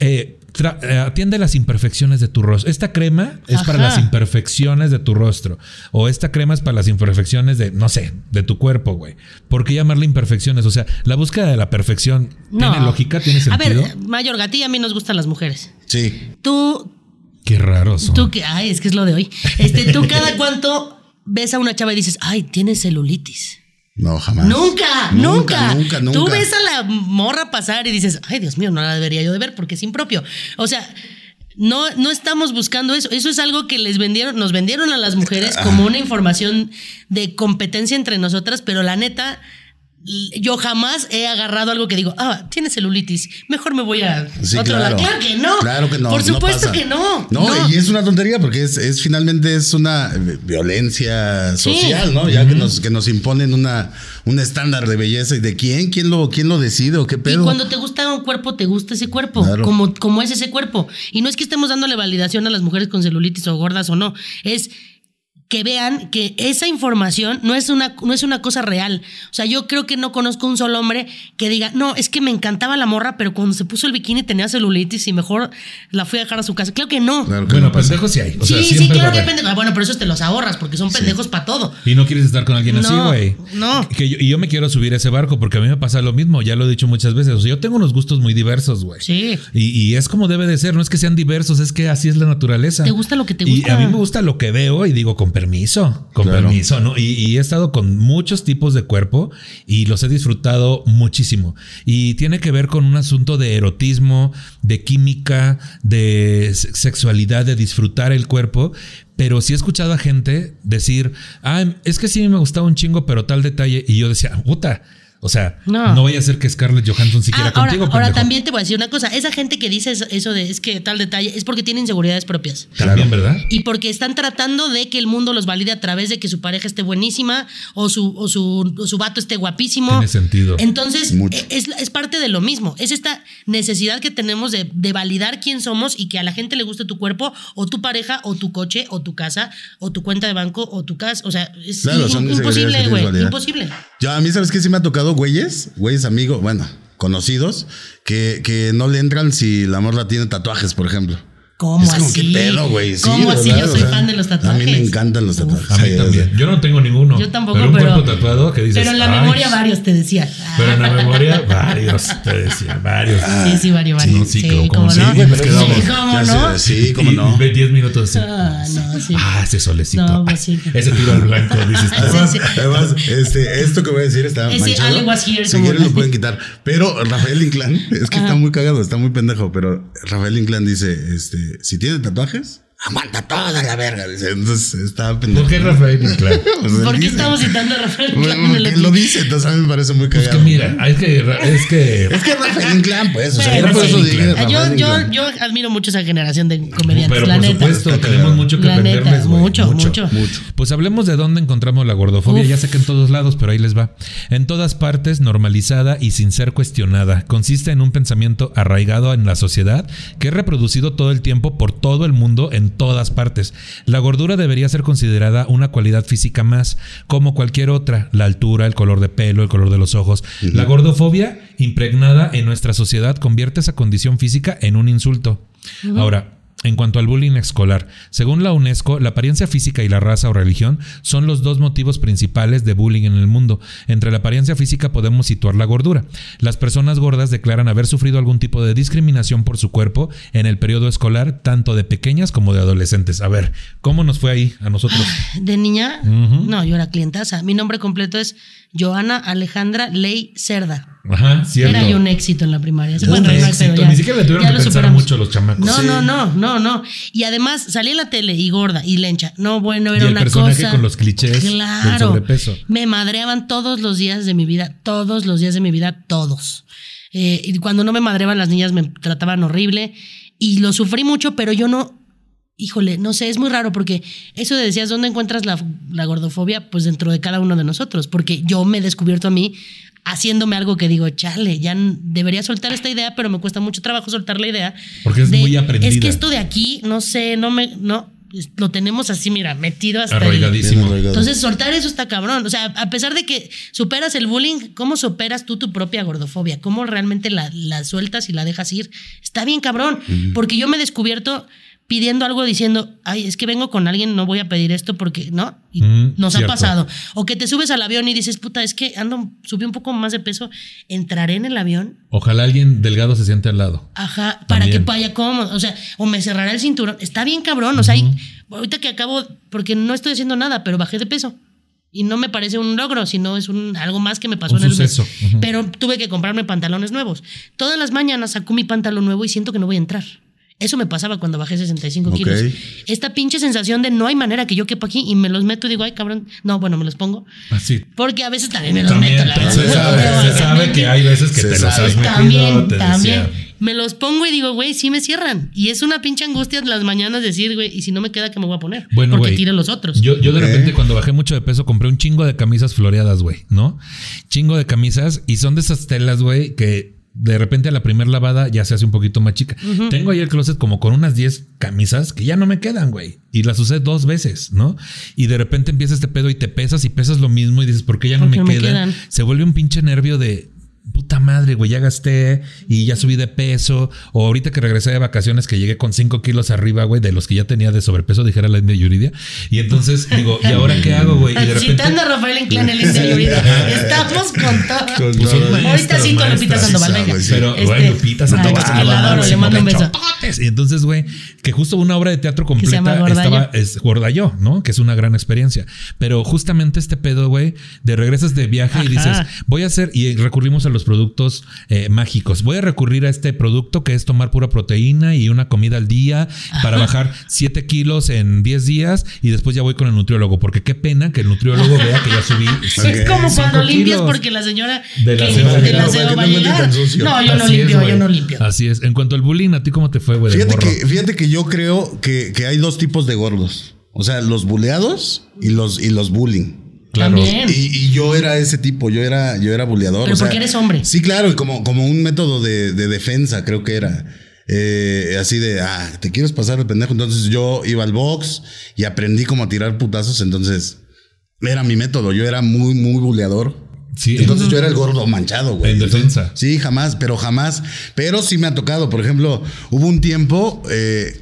Speaker 2: eh, atiende las imperfecciones de tu rostro? Esta crema es para las imperfecciones de tu rostro o esta crema es para las imperfecciones de, no sé, de tu cuerpo, güey. ¿Por qué llamarle imperfecciones? O sea, la búsqueda de la perfección
Speaker 3: No.
Speaker 2: tiene lógica, tiene sentido.
Speaker 3: A ver, Mayor Gatilla, a mí nos gustan las mujeres.
Speaker 4: Sí.
Speaker 3: Tú,
Speaker 2: Qué raro son.
Speaker 3: tú que, ay, es que es lo de hoy. Este, tú cada cuánto ves a una chava y dices, ay, tiene celulitis.
Speaker 4: No, jamás.
Speaker 3: Nunca, nunca,
Speaker 4: Nunca, nunca.
Speaker 3: Tú ves a la morra pasar y dices, ay, Dios mío, no la debería yo de ver porque es impropio. O sea, no, no estamos buscando eso. Eso es algo que les vendieron, nos vendieron a las mujeres como una información de competencia entre nosotras, pero la neta, yo jamás he agarrado algo que digo, ah, tiene celulitis, mejor me voy a
Speaker 4: Sí,
Speaker 3: otro
Speaker 4: claro.
Speaker 3: lado. Claro que no.
Speaker 4: Claro que no.
Speaker 3: Por supuesto que no.
Speaker 4: no. y es una tontería porque es, es finalmente es una eh, violencia
Speaker 3: Sí.
Speaker 4: social, ¿no? Ya que nos que nos imponen una un estándar de belleza y de quién, quién lo quién lo decide o qué
Speaker 3: Y
Speaker 4: pedo.
Speaker 3: cuando te gusta un cuerpo, te gusta ese cuerpo,
Speaker 4: Claro.
Speaker 3: como, como es ese cuerpo. Y no es que estemos dándole validación a las mujeres con celulitis o gordas o no, es que vean que esa información no es una, no es una cosa real. O sea, yo creo que no conozco un solo hombre que diga, no, es que me encantaba la morra, pero cuando se puso el bikini tenía celulitis y mejor la fui a dejar a su casa. Claro que no.
Speaker 4: Claro que
Speaker 2: Bueno,
Speaker 4: no
Speaker 2: pendejos sí hay. O
Speaker 3: sí,
Speaker 2: sea,
Speaker 3: sí, claro que hay pendejos. Ah, Bueno, pero esos te los ahorras porque son pendejos para todo.
Speaker 2: Y no quieres estar con alguien así, güey.
Speaker 3: no.
Speaker 2: Que yo, y yo me quiero subir a ese barco porque a mí me pasa lo mismo. Ya lo he dicho muchas veces. O sea, yo tengo unos gustos muy diversos, güey.
Speaker 3: Sí.
Speaker 2: Y, y es como debe de ser. No es que sean diversos, es que así es la naturaleza.
Speaker 3: Te gusta lo que te
Speaker 2: Y
Speaker 3: gusta.
Speaker 2: a mí me gusta lo que veo y digo con permiso. Con
Speaker 4: Claro.
Speaker 2: permiso, ¿no? Y, y he estado con muchos tipos de cuerpo y los he disfrutado muchísimo. Y tiene que ver con un asunto de erotismo, de química, de se- sexualidad, de disfrutar el cuerpo. Pero sí he escuchado a gente decir, ah, es que sí me gustaba un chingo, pero tal detalle. Y yo decía, puta. O sea, no,
Speaker 3: No.
Speaker 2: vaya a ser que Scarlett Johansson siquiera
Speaker 3: Ah, ahora,
Speaker 2: contigo.
Speaker 3: ahora
Speaker 2: pendejo.
Speaker 3: también te voy a decir una cosa. Esa gente que dice eso- de es que tal detalle es porque tiene inseguridades propias.
Speaker 2: También, ¿verdad?
Speaker 3: Y porque están tratando de que el mundo los valide a través de que su pareja esté buenísima o su, o su, o su vato esté guapísimo.
Speaker 2: Tiene sentido.
Speaker 3: Entonces, es, es parte de lo mismo. Es esta necesidad que tenemos de, de validar quién somos y que a la gente le guste tu cuerpo o tu pareja o tu coche o tu casa o tu cuenta de banco o tu casa. O sea, es
Speaker 4: Claro,
Speaker 3: in- imposible, güey. Imposible.
Speaker 4: Yo, a mí, ¿sabes qué? Sí me ha tocado güeyes, güeyes amigos, bueno, conocidos, que, que no le entran si la morra tiene tatuajes, por ejemplo.
Speaker 3: ¿Cómo
Speaker 4: es como
Speaker 3: así?
Speaker 4: pedo, güey. Sí,
Speaker 3: ¿Cómo así? Yo soy fan de los
Speaker 4: A mí
Speaker 3: tatuajes.
Speaker 4: me encantan los
Speaker 3: Uf.
Speaker 4: tatuajes.
Speaker 2: A mí
Speaker 4: Sí,
Speaker 2: también. Yo no tengo ninguno.
Speaker 3: Yo tampoco,
Speaker 2: pero un
Speaker 3: pero.
Speaker 2: cuerpo tatuado que dices.
Speaker 3: Pero en la
Speaker 2: "Ay".
Speaker 3: memoria varios te decía.
Speaker 2: Pero en la memoria, varios, te decía, varios.
Speaker 3: Sí, sí, varios, varios.
Speaker 2: sí,
Speaker 3: Sí,
Speaker 2: como-
Speaker 3: no.
Speaker 2: sí, pues quedamos.
Speaker 3: Sí, cómo
Speaker 4: Ya
Speaker 3: no.
Speaker 4: sé, sí, cómo
Speaker 2: Y
Speaker 4: no.
Speaker 2: ve 10 minutos así.
Speaker 3: Ah, no, sí.
Speaker 2: Ah, ese solecito.
Speaker 3: No, pues sí.
Speaker 2: Ese tiro al blanco, dices tú.
Speaker 4: Además,
Speaker 3: Sí, sí.
Speaker 4: además, este, esto que voy a decir está
Speaker 3: Ese
Speaker 4: manchado.
Speaker 3: Ale was here,
Speaker 4: si quieren lo pueden quitar. Pero Rafael Inclán, es que está muy cagado, está muy pendejo, pero Rafael Inclán dice, este, si tiene tatuajes, aguanta toda la verga. Dice, entonces estaba pendejo.
Speaker 2: ¿Por qué Rafael Inclán?
Speaker 4: Pues
Speaker 3: ¿Por qué
Speaker 4: dice.
Speaker 3: estamos citando a Rafael
Speaker 4: Bueno,
Speaker 3: Inclán
Speaker 4: él lo dice, entonces a mí me parece muy
Speaker 2: Pues
Speaker 4: cagado.
Speaker 2: que mira, es que, es que
Speaker 4: Es que Rafael Inclán, pues, o sea,
Speaker 3: Bueno,
Speaker 4: yo por
Speaker 3: sí.
Speaker 4: eso dije
Speaker 3: yo, yo, admiro mucho esa generación de comediantes,
Speaker 2: Pero
Speaker 3: la
Speaker 2: por
Speaker 3: neta.
Speaker 2: supuesto, tenemos
Speaker 4: cagado.
Speaker 2: mucho que
Speaker 3: La neta,
Speaker 2: aprenderles, güey.
Speaker 3: mucho, mucho.
Speaker 2: Pues hablemos de dónde encontramos la gordofobia.
Speaker 3: Uf.
Speaker 2: Ya sé que en todos lados, pero ahí les va. En todas partes, normalizada y sin ser cuestionada. Consiste en un pensamiento arraigado en la sociedad que es reproducido todo el tiempo por todo el mundo en todas partes. La gordura debería ser considerada una cualidad física más, como cualquier otra. La altura, el color de pelo, el color de los ojos. La gordofobia impregnada en nuestra sociedad convierte esa condición física en un insulto. Ahora, en cuanto al bullying escolar, según la UNESCO, la apariencia física y la raza o religión son los dos motivos principales de bullying en el mundo. Entre la apariencia física podemos situar la gordura. Las personas gordas declaran haber sufrido algún tipo de discriminación por su cuerpo en el periodo escolar, tanto de pequeñas como de adolescentes. A ver, ¿cómo nos fue ahí a nosotros?
Speaker 3: De niña, no, yo era clientaza. Mi nombre completo es Joana Alejandra Ley Cerda.
Speaker 2: Ajá, cierto.
Speaker 3: Era yo un éxito en la primaria.
Speaker 2: Un
Speaker 3: no
Speaker 2: éxito.
Speaker 3: ya.
Speaker 2: Ni siquiera le tuvieron que
Speaker 3: lo
Speaker 2: pensar
Speaker 3: superamos.
Speaker 2: mucho los chamacos.
Speaker 3: No,
Speaker 4: Sí.
Speaker 3: no, no, no, no. Y además salí en la tele y gorda y lencha. No, bueno,
Speaker 2: Y
Speaker 3: era
Speaker 2: el
Speaker 3: una
Speaker 2: personaje
Speaker 3: cosa.
Speaker 2: con los clichés del
Speaker 3: Claro.
Speaker 2: sobrepeso.
Speaker 3: Me madreaban todos los días de mi vida, todos los días de mi vida, todos. Eh, y cuando no me madreaban las niñas me trataban horrible y lo sufrí mucho, pero yo no. Híjole, no sé, es muy raro porque eso de decías, ¿dónde encuentras la, la gordofobia? Pues dentro de cada uno de nosotros, porque yo me he descubierto a mí haciéndome algo que digo, chale, ya debería soltar esta idea, pero me cuesta mucho trabajo soltar la idea.
Speaker 2: Porque es muy aprendida.
Speaker 3: Es que esto de aquí, no sé, no me, no, lo tenemos así, mira, metido hasta el,
Speaker 2: Arraigadísimo.
Speaker 3: Entonces, soltar eso está cabrón. O sea, a pesar de que superas el bullying, ¿cómo superas tú tu propia gordofobia? ¿Cómo realmente la, la sueltas y la dejas ir? Está bien cabrón. Porque yo me he descubierto pidiendo algo diciendo, ay, es que vengo con alguien, no voy a pedir esto porque, ¿no? Y
Speaker 2: Mm,
Speaker 3: nos
Speaker 2: cierto.
Speaker 3: ha pasado. O que te subes al avión y dices, puta, es que ando, subí un poco más de peso, entraré en el avión.
Speaker 2: Ojalá alguien delgado se siente al lado.
Speaker 3: Ajá, para
Speaker 2: También.
Speaker 3: que vaya cómodo. O sea, o me cerrará el cinturón. Está bien cabrón. O sea, y ahorita que acabo, porque no estoy haciendo nada, pero bajé de peso. Y no me parece un logro, sino es un, algo más que me pasó
Speaker 2: Un
Speaker 3: en el mes.
Speaker 2: suceso. Ujú.
Speaker 3: Pero tuve que comprarme pantalones nuevos. Todas las mañanas saco mi pantalón nuevo y siento que no voy a entrar. Eso me pasaba cuando bajé 65
Speaker 4: Ok.
Speaker 3: kilos. Esta pinche sensación de no hay manera que yo quepa aquí y me los meto y digo, ay, cabrón. No, bueno, me los pongo.
Speaker 2: Así.
Speaker 3: Porque a veces también me los
Speaker 2: También,
Speaker 3: meto. la
Speaker 2: se
Speaker 3: verdad.
Speaker 2: sabe, se sabe que hay veces que
Speaker 4: Se
Speaker 2: te los has metido.
Speaker 3: También,
Speaker 2: te
Speaker 3: también.
Speaker 2: decía.
Speaker 3: Me los pongo y digo, güey, sí me cierran. Y es una pinche angustia en las mañanas decir, güey, y si no me queda, ¿qué me voy a poner?
Speaker 2: Bueno,
Speaker 3: Porque tire los otros.
Speaker 2: Yo, yo de repente cuando bajé mucho de peso compré un chingo de camisas floreadas, güey, ¿no? Chingo de camisas y son de esas telas, güey, que de repente a la primera lavada ya se hace un poquito más chica. Tengo ahí el closet como con unas 10 camisas que ya no me quedan, güey. Y las usé dos veces, ¿no? Y de repente empieza este pedo y te pesas y pesas lo mismo y dices, ¿por qué ya no
Speaker 3: ¿Por qué
Speaker 2: me
Speaker 3: me
Speaker 2: quedan? Se vuelve un pinche nervio de... Puta madre, güey, ya gasté y ya subí de peso. O ahorita que regresé de vacaciones que llegué con 5 kilos arriba, güey, de los que ya tenía de sobrepeso, dijera la India Yuridia. Y entonces digo, ¿y ahora qué hago, güey? Y de repente...
Speaker 3: Citando a Rafael Inclán, el India Yurida. Estamos con todo.
Speaker 2: Pues
Speaker 3: Ahorita sí, con Lupita Sandoval,
Speaker 4: sí
Speaker 3: venga.
Speaker 4: sabe, sí.
Speaker 2: Pero,
Speaker 3: Este,
Speaker 2: bueno, Lupita Sandoval.
Speaker 3: ay,
Speaker 2: Sandoval,
Speaker 3: adoro, le mando un beso.
Speaker 2: Y entonces, güey, que justo una obra de teatro
Speaker 3: se llama
Speaker 2: completa estaba, es Gorda Yo, ¿no? Que es una gran experiencia. Pero justamente este pedo, güey, de regresas de viaje y
Speaker 3: Ajá.
Speaker 2: dices, voy a hacer, y recurrimos a los productos eh, mágicos. Voy a recurrir a este producto que es tomar pura proteína y una comida al día para bajar 7 kilos en 10 días y después ya voy con el nutriólogo. Porque qué pena que el nutriólogo vea que ya subí.
Speaker 3: Es como cuando limpias porque la señora
Speaker 2: aseo
Speaker 4: Para que
Speaker 3: va a llegar. No, yo no
Speaker 2: Así
Speaker 3: limpio, yo no limpio.
Speaker 2: Así es. En cuanto al bullying, ¿a ti cómo te fue, güey? de
Speaker 4: Fíjate que, fíjate que yo creo que, que hay dos tipos de gordos. O sea, los buleados y los, y los bullying.
Speaker 2: Claro.
Speaker 3: También.
Speaker 4: Y, y yo era ese tipo, yo era, yo era buleador.
Speaker 3: Pero
Speaker 4: o sea,
Speaker 3: porque eres hombre.
Speaker 4: Sí, claro, y como, como un método de, de defensa, creo que era. Eh, así de, ah, te quieres pasar el pendejo. Entonces yo iba al box y aprendí como a tirar putazos. Entonces era mi método. Yo era muy, muy buleador.
Speaker 2: Sí,
Speaker 4: Entonces yo era el gordo manchado, güey.
Speaker 2: En defensa.
Speaker 4: Sí, jamás, pero jamás. Pero sí me ha tocado. Por ejemplo, hubo un tiempo eh,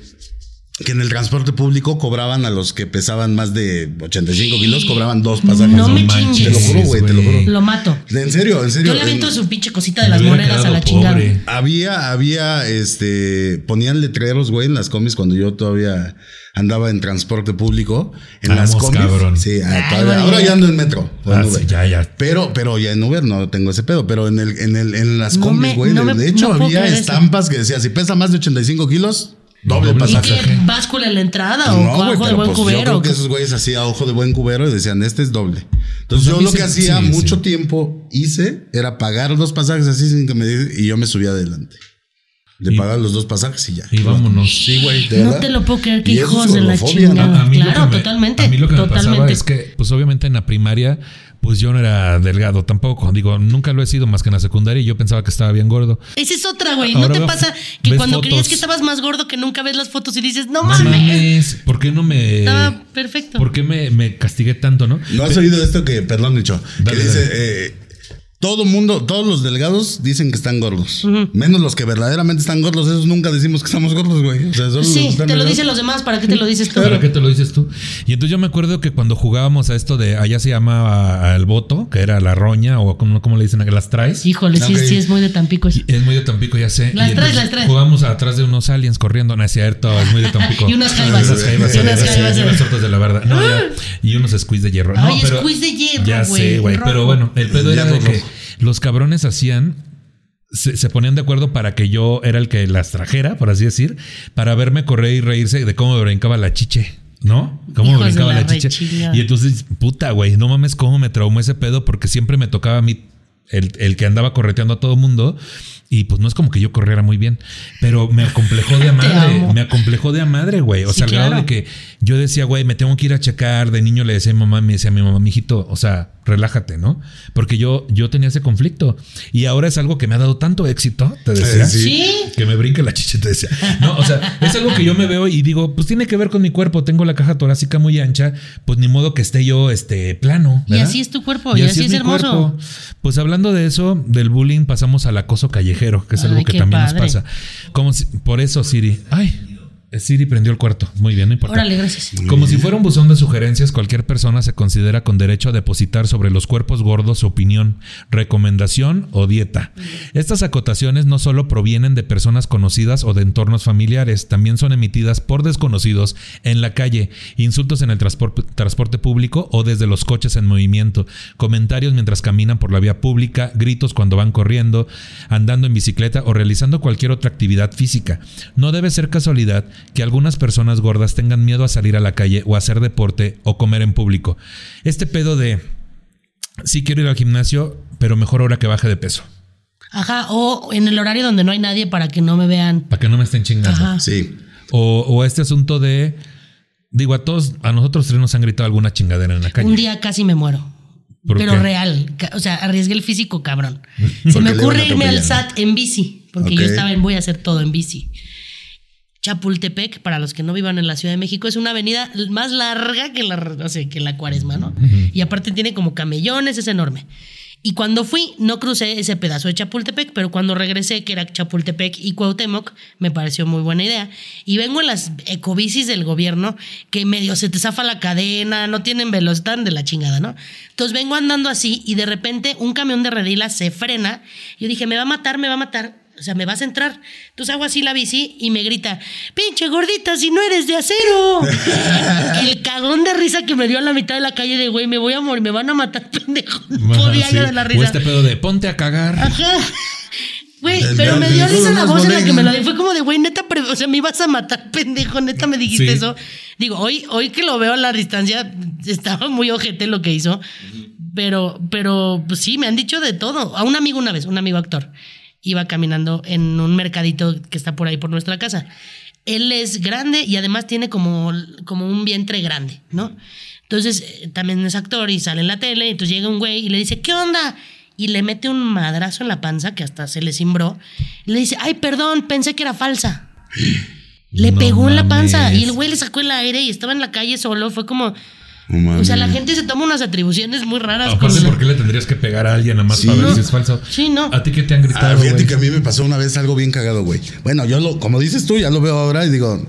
Speaker 4: que en el transporte público cobraban a los que pesaban más de 85 kilos, cobraban dos pasajes.
Speaker 3: No me
Speaker 2: manches,
Speaker 4: Te lo juro, güey, te lo juro.
Speaker 3: Lo mato.
Speaker 4: En serio, en serio.
Speaker 3: Yo le aviento
Speaker 4: En-
Speaker 3: su pinche cosita de las
Speaker 2: Me
Speaker 3: monedas a la chingada.
Speaker 2: pobre.
Speaker 4: Había, había, este, ponían letreros, güey, en las comis cuando yo todavía andaba en transporte público. En las comis.
Speaker 2: cabrón.
Speaker 4: Sí, ah,
Speaker 3: Ay,
Speaker 4: todavía- ahora ya ando en metro. o en
Speaker 2: Ah,
Speaker 4: Uber.
Speaker 2: sí, ya, ya.
Speaker 4: Pero, pero ya en Uber no tengo ese pedo. Pero en el, en el, en las
Speaker 3: No
Speaker 4: comis, güey.
Speaker 3: no
Speaker 4: de,
Speaker 3: me-
Speaker 4: hecho,
Speaker 3: no
Speaker 4: había
Speaker 3: eso.
Speaker 4: estampas que decía si pesa más de 85 kilos, Doble
Speaker 2: Doble
Speaker 3: ¿Y
Speaker 4: pasaje.
Speaker 3: qué? ¿Báscula en la entrada o
Speaker 4: No,
Speaker 3: ojo de buen
Speaker 4: pues yo
Speaker 3: cubero?
Speaker 4: creo que esos güeyes así a ojo de buen cubero y decían, este es doble. Entonces
Speaker 2: Pues
Speaker 4: yo lo que
Speaker 2: sí,
Speaker 4: hacía
Speaker 2: sí,
Speaker 4: mucho
Speaker 2: sí.
Speaker 4: tiempo hice era pagar los pasajes así sin que me digan y yo me subía adelante. Le pagaba los dos pasajes y ya.
Speaker 2: Y vámonos.
Speaker 4: Sí, güey.
Speaker 3: No
Speaker 4: verdad.
Speaker 3: te lo puedo creer,
Speaker 4: es
Speaker 3: hijos de la chingada.
Speaker 2: A mí lo
Speaker 3: claro,
Speaker 2: que me-
Speaker 3: totalmente.
Speaker 2: A mí lo que me pasaba es que, pues obviamente en la primaria, pues yo no era delgado tampoco. Digo, nunca lo he sido más que en la secundaria y yo pensaba que estaba bien gordo.
Speaker 3: Esa es otra, güey. ¿No
Speaker 2: Ahora
Speaker 3: te
Speaker 2: veo-
Speaker 3: pasa que
Speaker 2: ves
Speaker 3: cuando creías que estabas más gordo que nunca ves las fotos y dices, no
Speaker 2: No
Speaker 3: mames?
Speaker 2: mames, ¿por qué no me.
Speaker 3: Estaba perfecto.
Speaker 2: ¿Por qué me, me castigué tanto, no?
Speaker 4: ¿No has oído esto que, perdón, Nicho, que
Speaker 2: Dale,
Speaker 4: dice, eh, todo mundo, todos los delgados dicen que están gordos. Menos los que verdaderamente están gordos, esos nunca decimos que estamos gordos, güey. O sea, solo los que
Speaker 3: Sí, te lo
Speaker 4: delgados.
Speaker 3: dicen los demás, ¿para qué te lo dices tú?
Speaker 2: ¿Para qué te lo dices tú? Y entonces yo me acuerdo que cuando jugábamos a esto de allá se llamaba el voto, que era la roña o como, como le dicen, las traes.
Speaker 3: Híjole, sí, sí, es muy de Tampico.
Speaker 2: Es muy de Tampico, ya sé.
Speaker 3: Las
Speaker 2: Y
Speaker 3: traes, las traes.
Speaker 2: Jugamos atrás de unos aliens corriendo, no es cierto, es muy de Tampico.
Speaker 3: Y unas jaivas.
Speaker 2: Unas jaivas,
Speaker 3: Y unas jaivas,
Speaker 2: y unas tortas de la verdad. No, ya. Y unos squeeze de hierro. No,
Speaker 3: Ay,
Speaker 2: pero,
Speaker 3: squeeze de hierro,
Speaker 2: Ya
Speaker 3: güey,
Speaker 2: sé, güey. Pero bueno, el pedo era de que. Los cabrones hacían se, se ponían de acuerdo para que yo era el que las trajera, por así decir, para verme correr y reírse de cómo me brincaba la chiche. ¿No? ¿Cómo
Speaker 3: Hijos
Speaker 2: me brincaba
Speaker 3: la
Speaker 2: la, chiche? Y entonces, puta, güey, no mames cómo me traumó ese pedo porque siempre me tocaba a mí el, el que andaba correteando a todo mundo. Y pues no es como que yo corriera muy bien, pero me acomplejó de a madre, me acomplejó de a madre, güey. O
Speaker 3: Sí,
Speaker 2: sea, al grado de que yo decía, güey, me tengo que ir a checar. De niño le decía a mi mamá, me decía a mi mamá, mijito, o sea, relájate, ¿no? Porque yo, yo tenía ese conflicto. Y ahora es algo que me ha dado tanto éxito, te decía.
Speaker 4: Sí.
Speaker 3: Sí.
Speaker 2: Que me brinque la chiche, te decía. No, o sea, es algo que yo me veo y digo, pues tiene que ver con mi cuerpo. Tengo la caja torácica muy ancha, pues ni modo que esté yo este plano.
Speaker 3: Y así es tu cuerpo, y así es
Speaker 2: mi
Speaker 3: hermoso.
Speaker 2: Pues hablando de eso, del bullying, pasamos al acoso callejero, que es algo
Speaker 3: Ay,
Speaker 2: que también
Speaker 3: padre.
Speaker 2: nos pasa. Como si- por eso, Siri. Ay, Siri prendió el cuarto. Muy bien, no importa.
Speaker 3: Órale, gracias.
Speaker 2: Como si fuera un buzón de sugerencias, cualquier persona se considera con derecho a depositar sobre los cuerpos gordos su opinión, recomendación o dieta. Estas acotaciones no solo provienen de personas conocidas o de entornos familiares, también son emitidas por desconocidos en la calle, insultos en el transporte, transporte público o desde los coches en movimiento, comentarios mientras caminan por la vía pública, gritos cuando van corriendo, andando en bicicleta o realizando cualquier otra actividad física. No debe ser casualidad que algunas personas gordas tengan miedo a salir a la calle o a hacer deporte o comer en público. Este pedo de sí quiero ir al gimnasio, pero mejor ahora que baje de peso,
Speaker 3: Ajá, o en el horario donde no hay nadie para que no me vean.
Speaker 2: para que no me estén chingando.
Speaker 3: Ajá.
Speaker 4: Sí.
Speaker 2: O, o este asunto de digo a todos, a nosotros tres nos han gritado alguna chingadera en la calle.
Speaker 3: Un día casi me muero.
Speaker 2: ¿Por
Speaker 3: Pero
Speaker 2: qué?
Speaker 3: real. O sea, arriesgué el físico, cabrón. Se me ocurre irme al. SAT en bici. Porque yo estaba en voy a hacer todo en bici. Chapultepec, para los que no vivan en la Ciudad de México, es una avenida más larga que la, o sea, que la cuaresma, ¿no? Y aparte tiene como camellones, es enorme. Y cuando fui, no crucé ese pedazo de Chapultepec, pero cuando regresé, que era Chapultepec y Cuauhtémoc, me pareció muy buena idea. Y vengo en las ecobicis del gobierno, que medio se te zafa la cadena, no tienen velocidad de la chingada, ¿no? Entonces vengo andando así y de repente un camión de redila se frena. Yo dije, me va a matar, me va a matar. O sea, me vas a entrar. Entonces hago así la bici y me grita, pinche gordita, si no eres de acero. El cagón de risa que me dio a la mitad de la calle de, güey, me voy a morir, me van a matar, pendejo. No
Speaker 2: Ajá,
Speaker 3: podía
Speaker 2: sí.
Speaker 3: de la
Speaker 2: O
Speaker 3: risa.
Speaker 2: este pedo de ponte a cagar.
Speaker 3: Ajá. Güey, pero me dio risa la voz en la que me lo di. Fue como de, güey, neta, o sea, me ibas a matar, pendejo, neta, me dijiste
Speaker 2: Sí.
Speaker 3: eso. Digo, hoy, hoy que lo veo a la distancia, estaba muy ojete lo que hizo. Pero, pero, pues sí, me han dicho de todo. A un amigo una vez, un amigo actor, iba caminando en un mercadito que está por ahí por nuestra casa. Él es grande y además tiene como, como un vientre grande, ¿no? Entonces, eh, también es actor y sale en la tele. Entonces llega un güey y le dice, ¿qué onda? Y le mete un madrazo en la panza que hasta se le cimbró. Le dice, ay, perdón, pensé que era falsa. Le
Speaker 2: No
Speaker 3: pegó en la panza y el güey le sacó el aire y estaba en la calle solo. Fue como,
Speaker 4: No
Speaker 3: o sea, la gente se toma unas atribuciones muy raras.
Speaker 2: Aparte,
Speaker 3: con-
Speaker 2: ¿por qué le tendrías que pegar a alguien nada más
Speaker 4: Sí.
Speaker 2: para ver si es falso?
Speaker 3: Sí, no.
Speaker 2: ¿A ti qué te han
Speaker 4: Ah,
Speaker 2: gritado,
Speaker 4: fíjate
Speaker 2: güey?
Speaker 4: que a mí me pasó una vez algo bien cagado, güey. Bueno, yo lo, como dices tú, ya lo veo ahora y digo.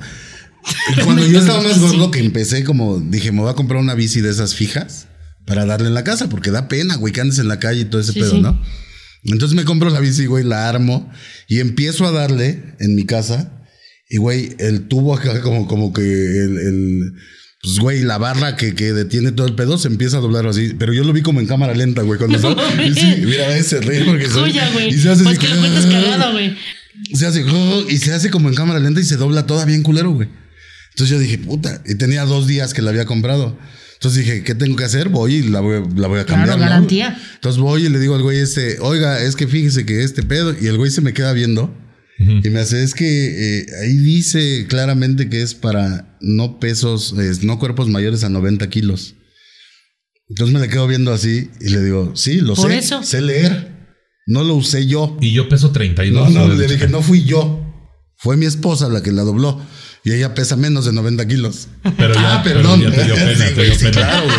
Speaker 4: y Cuando yo estaba más gordo que empecé, como dije, me voy a comprar una bici de esas fijas para darle en la casa, porque da pena, güey, que andes en la calle y todo ese
Speaker 3: Sí,
Speaker 4: pedo,
Speaker 3: sí.
Speaker 4: ¿no? Entonces me compro la bici, güey, la armo y empiezo a darle en mi casa. Y, güey, el tubo acá, como, como que el, el- pues, güey, la barra que, que detiene todo el pedo se empieza a doblar así. Pero yo lo vi como en cámara lenta, güey. Cuando
Speaker 3: No
Speaker 4: y sí, mira, ese rey porque soy-
Speaker 3: Joya, güey.
Speaker 4: y se hace
Speaker 3: Pues
Speaker 4: así
Speaker 3: que
Speaker 4: como-
Speaker 3: lo cuentas cagado, güey.
Speaker 4: se hace y se hace como en cámara lenta y se dobla toda bien culero, güey. Entonces yo dije, puta, y tenía dos días que la había comprado. Entonces dije, ¿qué tengo que hacer? Voy y la voy, la voy a cambiar.
Speaker 3: Claro,
Speaker 4: ¿no?
Speaker 3: garantía.
Speaker 4: Entonces voy y le digo al güey este, oiga, es que fíjese que este pedo, y el güey se me queda viendo y me hace, es que eh, ahí dice claramente que es para no pesos, es, no cuerpos mayores a 90 kilos. Entonces me le quedo viendo así y le digo, sí, lo
Speaker 3: Por
Speaker 4: sé,
Speaker 3: eso.
Speaker 4: sé leer. No lo usé yo.
Speaker 2: Y yo peso 32.
Speaker 4: No, no, le dije, no fui yo. Fue mi esposa la que la dobló. Y ella pesa menos de 90 kilos.
Speaker 2: Pero ya,
Speaker 4: ah,
Speaker 2: pero
Speaker 4: perdón.
Speaker 2: ya te dio pena,
Speaker 4: Sí,
Speaker 2: te dio
Speaker 4: sí,
Speaker 2: pena.
Speaker 4: claro, güey.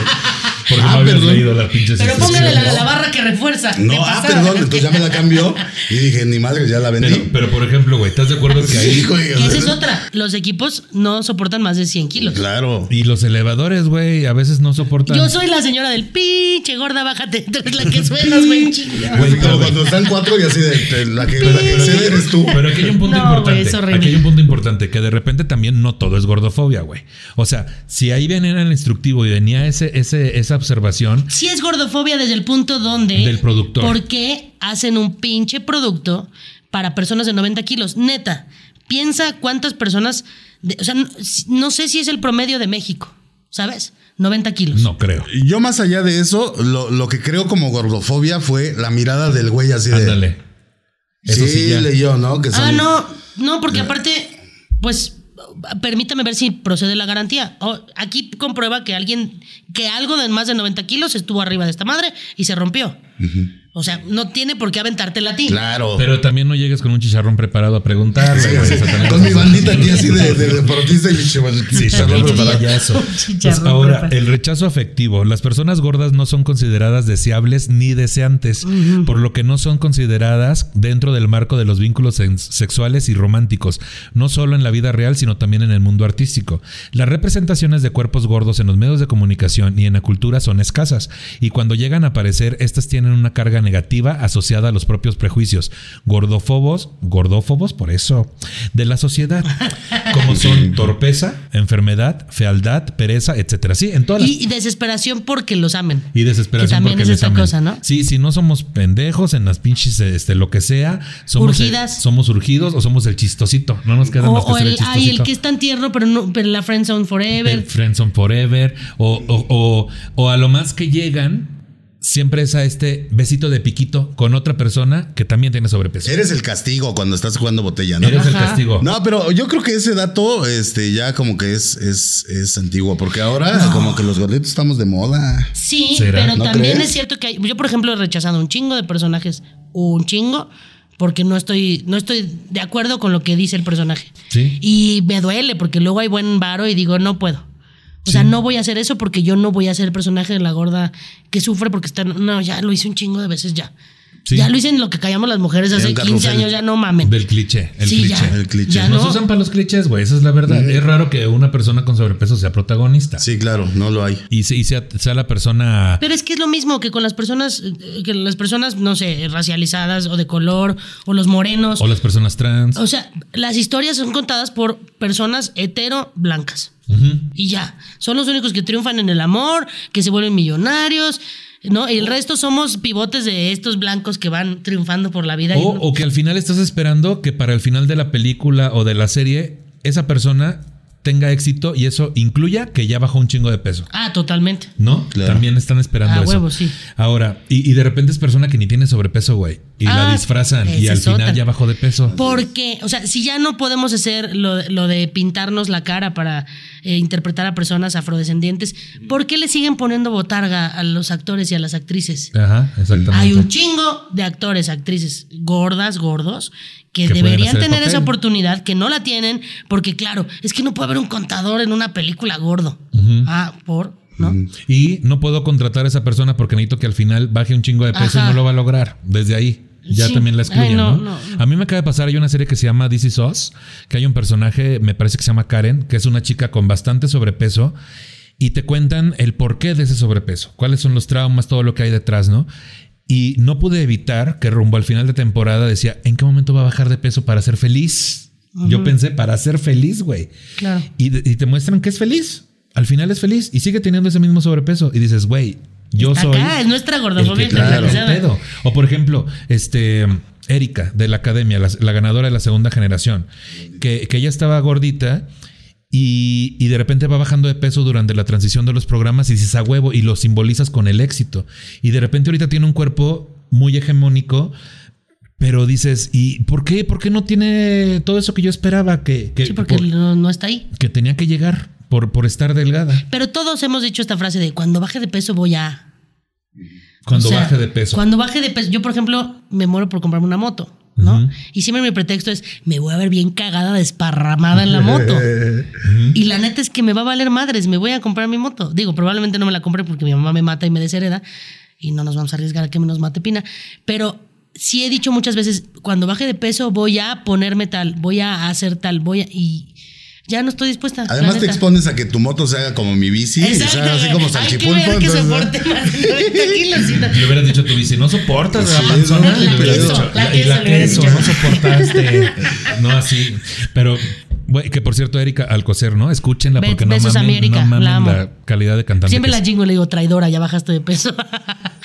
Speaker 2: Porque
Speaker 4: Ah,
Speaker 2: no habías
Speaker 4: perdón.
Speaker 2: leído las pinches
Speaker 3: Pero póngale la, la barra que refuerza.
Speaker 4: No,
Speaker 3: ¿Qué
Speaker 4: ah, perdón. Entonces ya me la cambió. Y dije, ni madre, ya la vendí.
Speaker 2: Pero, pero por ejemplo, güey, ¿estás de acuerdo que ahí
Speaker 4: Sí, güey, o
Speaker 3: Que esa es otra. Los equipos no soportan más de 100 kilos.
Speaker 4: Claro.
Speaker 2: Y los elevadores, güey, a veces no soportan.
Speaker 3: Yo soy la señora del pinche gorda, bájate. Tú eres la que suenas, güey.
Speaker 2: pero,
Speaker 4: cuando están cuatro y así de, de la que, la que excede eres tú.
Speaker 2: Pero aquí hay un punto
Speaker 3: No,
Speaker 2: importante. aquí hay un punto importante que de repente también no todo es gordofobia, güey. O sea, si ahí venía en el instructivo y venía ese, ese, esa observación,
Speaker 3: Sí es gordofobia desde el punto donde...
Speaker 2: Del productor.
Speaker 3: ¿Por qué hacen un pinche producto para personas de 90 kilos? Neta, piensa cuántas personas... de- o sea, no, no sé si es el promedio de México, ¿sabes? 90 kilos.
Speaker 2: no creo.
Speaker 4: Yo más allá de eso, lo, lo que creo como gordofobia fue la mirada del güey así de...
Speaker 2: Ándale. Eso
Speaker 4: sí,
Speaker 2: sí, ya.
Speaker 4: leyó, ¿no? Que
Speaker 3: Ah, no, no, porque aparte, pues permítame ver si procede la garantía. O- aquí comprueba que alguien, que algo de más de 90 kilos estuvo arriba de esta madre y se rompió. O sea, no tiene por qué aventártela a ti.
Speaker 4: Claro.
Speaker 2: Pero también no llegues con un chicharrón preparado a preguntarle,
Speaker 4: Sí, Con mi bandita aquí así de, de deportista y chicharrón preparado.
Speaker 2: Pues ahora, el rechazo afectivo. Las personas gordas no son consideradas deseables ni deseantes, por lo que no son consideradas dentro del marco de los vínculos sexuales y románticos, no solo en la vida real, sino también en el mundo artístico. Las representaciones de cuerpos gordos en los medios de comunicación y en la cultura son escasas, y cuando llegan a aparecer, estas tienen una carga negativa asociada a los propios prejuicios gordofobos, gordófobos, por eso, de la sociedad, como son torpeza, enfermedad, fealdad, pereza, etcétera. Sí, en todas las
Speaker 3: Y, desesperación porque los amen.
Speaker 2: y desesperación
Speaker 3: Que también
Speaker 2: porque
Speaker 3: es
Speaker 2: les
Speaker 3: esta
Speaker 2: amen.
Speaker 3: cosa, ¿no?
Speaker 2: Sí, si no somos pendejos en las pinches, este, lo que sea, somos,
Speaker 3: Urgidas.
Speaker 2: somos urgidos o somos el chistosito. No nos queda
Speaker 3: O,
Speaker 2: más que
Speaker 3: o
Speaker 2: ser el
Speaker 3: el, ay, el
Speaker 2: chistosito.
Speaker 3: que es tan tierno, pero, no, pero la friendzone forever.
Speaker 2: El Friendzone Forever. O, o, o, o a lo más que llegan, siempre es a este besito de piquito con otra persona que también tiene sobrepeso.
Speaker 4: Eres el castigo cuando estás jugando botella, ¿no?
Speaker 2: Eres el castigo.
Speaker 4: No, pero yo creo que ese dato este, ya como que es, es, es antiguo, porque ahora como que los gorditos estamos de moda.
Speaker 3: Sí,
Speaker 2: ¿Será?
Speaker 3: pero
Speaker 4: ¿No
Speaker 3: también
Speaker 4: crees?
Speaker 3: es cierto que hay- yo, por ejemplo, he rechazado un chingo de personajes, un chingo, porque no estoy, no estoy de acuerdo con lo que dice el personaje.
Speaker 2: Sí.
Speaker 3: Y me duele, porque luego hay buen varo y digo, no puedo. O sea, no voy a hacer eso porque yo no voy a ser el personaje de la gorda que sufre porque está. No, ya lo hice un chingo de veces ya.
Speaker 2: Sí.
Speaker 3: Ya lo hice en lo que callamos las mujeres hace
Speaker 4: un
Speaker 3: 15
Speaker 4: carrusel.
Speaker 3: años, ya no mamen.
Speaker 2: Del cliché. El
Speaker 3: sí,
Speaker 2: cliché.
Speaker 3: ya.
Speaker 4: el cliché.
Speaker 3: Ya
Speaker 2: Nos
Speaker 3: no.
Speaker 2: usan para los clichés, güey. Esa es la verdad. Es raro que una persona con sobrepeso sea protagonista.
Speaker 4: Sí, claro, no lo hay.
Speaker 2: Y, se- y sea, sea la persona.
Speaker 3: Pero es que es lo mismo que con las personas, eh, que las personas, no sé, racializadas o de color, o los morenos.
Speaker 2: O las personas trans.
Speaker 3: O sea, las historias son contadas por personas hetero blancas. Y ya. Son los únicos que triunfan en el amor, que se vuelven millonarios. ¿No? Y el resto somos pivotes de estos blancos que van triunfando por la vida. y
Speaker 2: O,
Speaker 3: no-
Speaker 2: o que al final estás esperando que para el final de la película o de la serie esa persona tenga éxito y eso incluya que ya bajó un chingo de peso.
Speaker 3: Ah, totalmente.
Speaker 2: ¿No?
Speaker 4: Claro.
Speaker 2: También están esperando
Speaker 3: Ah,
Speaker 2: eso.
Speaker 3: huevo, sí.
Speaker 2: Ahora, y, y de repente es persona que ni tiene sobrepeso, güey. Y la
Speaker 3: Ah,
Speaker 2: disfrazan y al final
Speaker 3: otra.
Speaker 2: ya bajó de peso.
Speaker 3: Porque, o sea, si ya no podemos hacer lo, lo de pintarnos la cara para eh, interpretar a personas afrodescendientes, ¿por qué le siguen poniendo botarga a los actores y a las actrices?
Speaker 2: Ajá, exactamente.
Speaker 3: Hay un chingo de actores, actrices gordas, gordos, que, deberían tener esa oportunidad, que no la tienen, porque claro, es que no puede haber un contador en una película gordo. Ah, por, ¿no?
Speaker 2: Y no puedo contratar a esa persona porque necesito que al final baje un chingo de peso
Speaker 3: Ajá.
Speaker 2: y no lo va a lograr. Desde ahí. Ya
Speaker 3: Sí.
Speaker 2: también la excluyen,
Speaker 3: Ay,
Speaker 2: no,
Speaker 3: no, no.
Speaker 2: A mí me acaba de pasar, hay una serie que se llama This Is Us, que hay un personaje, me parece que se llama Karen, que es una chica con bastante sobrepeso y te cuentan el porqué de ese sobrepeso, cuáles son los traumas, todo lo que hay detrás, ¿no? Y no pude evitar que rumbo al final de temporada decía, ¿en qué momento va a bajar de peso para ser feliz? Yo pensé, para ser feliz, güey.
Speaker 3: Claro.
Speaker 2: Y, y te muestran que es feliz. Al final es feliz y sigue teniendo ese mismo sobrepeso. Y dices, güey, yo
Speaker 3: Está
Speaker 2: soy.
Speaker 3: acá, es nuestra gordofobia
Speaker 2: que. O por ejemplo, este Erika, de la academia, la, la ganadora de la segunda generación, que, que ella estaba gordita. Y, y de repente va bajando de peso durante la transición de los programas y dices a huevo y lo simbolizas con el éxito. Y de repente ahorita tiene un cuerpo muy hegemónico, pero dices, ¿y por qué? ¿Por qué no tiene todo eso que yo esperaba que, que,
Speaker 3: Sí, porque
Speaker 2: por-
Speaker 3: no, no está ahí.
Speaker 2: que tenía que llegar por, por estar delgada?
Speaker 3: Pero todos hemos dicho esta frase de cuando baje de peso voy a.
Speaker 2: Cuando
Speaker 3: O sea,
Speaker 2: baje de peso.
Speaker 3: Cuando baje de peso. Yo, por ejemplo, me muero por comprarme una moto, ¿no? Y siempre mi pretexto es, me voy a ver bien cagada, desparramada en la moto. Y la neta es que me va a valer madres, me voy a comprar mi moto. Digo, probablemente no me la compre porque mi mamá me mata y me deshereda y no nos vamos a arriesgar a que me nos mate Pina. Pero sí he dicho muchas veces, cuando baje de peso voy a ponerme tal, voy a hacer tal, voy a... Y ya no estoy dispuesta. la
Speaker 4: Además te expones a que tu moto se haga como mi bici,
Speaker 3: Exacto,
Speaker 4: sea, así como
Speaker 3: Hay que
Speaker 4: salchipulpo.
Speaker 3: ver que
Speaker 4: entonces,
Speaker 3: soporte más de 90 kilos. sí, no.
Speaker 2: Le hubieras dicho a tu bici, no soportas la panzona.
Speaker 4: no,
Speaker 2: Le
Speaker 4: la
Speaker 2: hubieras
Speaker 4: queso,
Speaker 2: dicho,
Speaker 3: la
Speaker 2: la- y la
Speaker 3: queso
Speaker 2: no soportaste. no así. Pero, güey, que por cierto, Erika Alcocer, ¿no? Escúchenla
Speaker 3: Be-
Speaker 2: porque no
Speaker 3: besos a
Speaker 2: mamen,
Speaker 3: mi Erika,
Speaker 2: no mamen
Speaker 3: la
Speaker 2: calidad de cantante.
Speaker 3: Siempre
Speaker 2: que
Speaker 3: la jingo y le digo, traidora, ya bajaste de peso.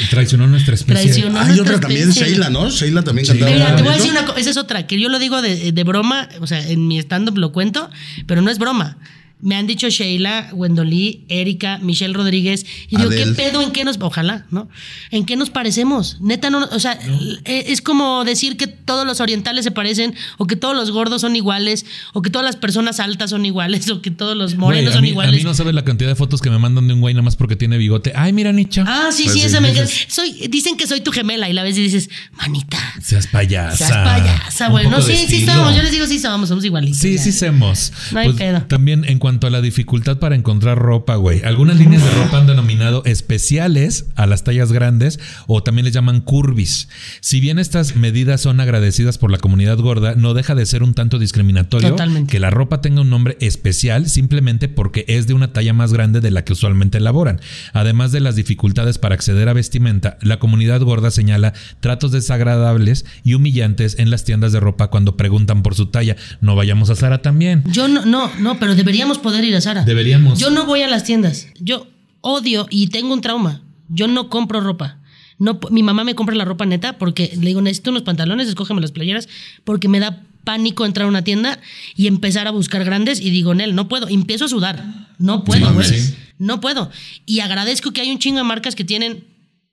Speaker 2: Traicionó nuestra especie.
Speaker 3: Traicionó.
Speaker 4: Hay
Speaker 3: nuestra
Speaker 4: otra también,
Speaker 3: especie.
Speaker 4: Sheila, ¿no? Sheila también cantaba.
Speaker 3: Mira, te voy a decir una cosa, esa es otra, que yo lo digo de, de broma, o sea, en mi stand-up lo cuento, pero no es broma. Me han dicho Sheila, Wendolí, Erika, Michelle Rodríguez. Y digo,
Speaker 4: Adele.
Speaker 3: ¿qué pedo? ¿En qué nos.? Ojalá, ¿no? ¿En qué nos parecemos? Neta, no. O sea, eh, es como decir que todos los orientales se parecen, o que todos los gordos son iguales, o que todas las personas altas son iguales, o que todos los
Speaker 2: Güey,
Speaker 3: morenos
Speaker 2: a,
Speaker 3: son
Speaker 2: mí, a
Speaker 3: iguales.
Speaker 2: mí no sabes la cantidad de fotos que me mandan de un güey nada más porque tiene bigote. Ay, mira, Nicho.
Speaker 3: Ah, sí,
Speaker 4: Pues
Speaker 3: sí,
Speaker 4: sí,
Speaker 3: esa me Soy, dicen que soy tu gemela y la ves y dices, manita,
Speaker 2: Seas payasa.
Speaker 3: seas payasa, güey. No, sí, sí
Speaker 2: estilo.
Speaker 3: somos. Yo les digo, sí somos, somos igualitos.
Speaker 2: Sí,
Speaker 3: ya.
Speaker 2: sí semos.
Speaker 3: No hay pedo.
Speaker 2: También en cuanto a la dificultad para encontrar ropa, güey. Algunas líneas de ropa han denominado especiales a las tallas grandes o también les llaman curvis. Si bien estas medidas son agradecidas por la comunidad gorda, no deja de ser un tanto discriminatorio
Speaker 3: Totalmente.
Speaker 2: que la ropa tenga un nombre especial simplemente porque es de una talla más grande de la que usualmente elaboran. Además de las dificultades para acceder a vestimenta, la comunidad gorda señala tratos desagradables y humillantes en las tiendas de ropa cuando preguntan por su talla. No vayamos a Sara también.
Speaker 3: Yo no, no, no, pero deberíamos poder ir a Sara.
Speaker 2: Deberíamos.
Speaker 3: Yo no voy a las tiendas. Yo odio y tengo un trauma. Yo no compro ropa. No, mi mamá me compra la ropa neta porque le digo, necesito unos pantalones, escógeme las playeras, porque me da pánico entrar a una tienda y empezar a buscar grandes y digo, Nel, no puedo. Empiezo a sudar. No puedo, güey.
Speaker 2: sí.
Speaker 3: No puedo. Y agradezco que hay un chingo de marcas que tienen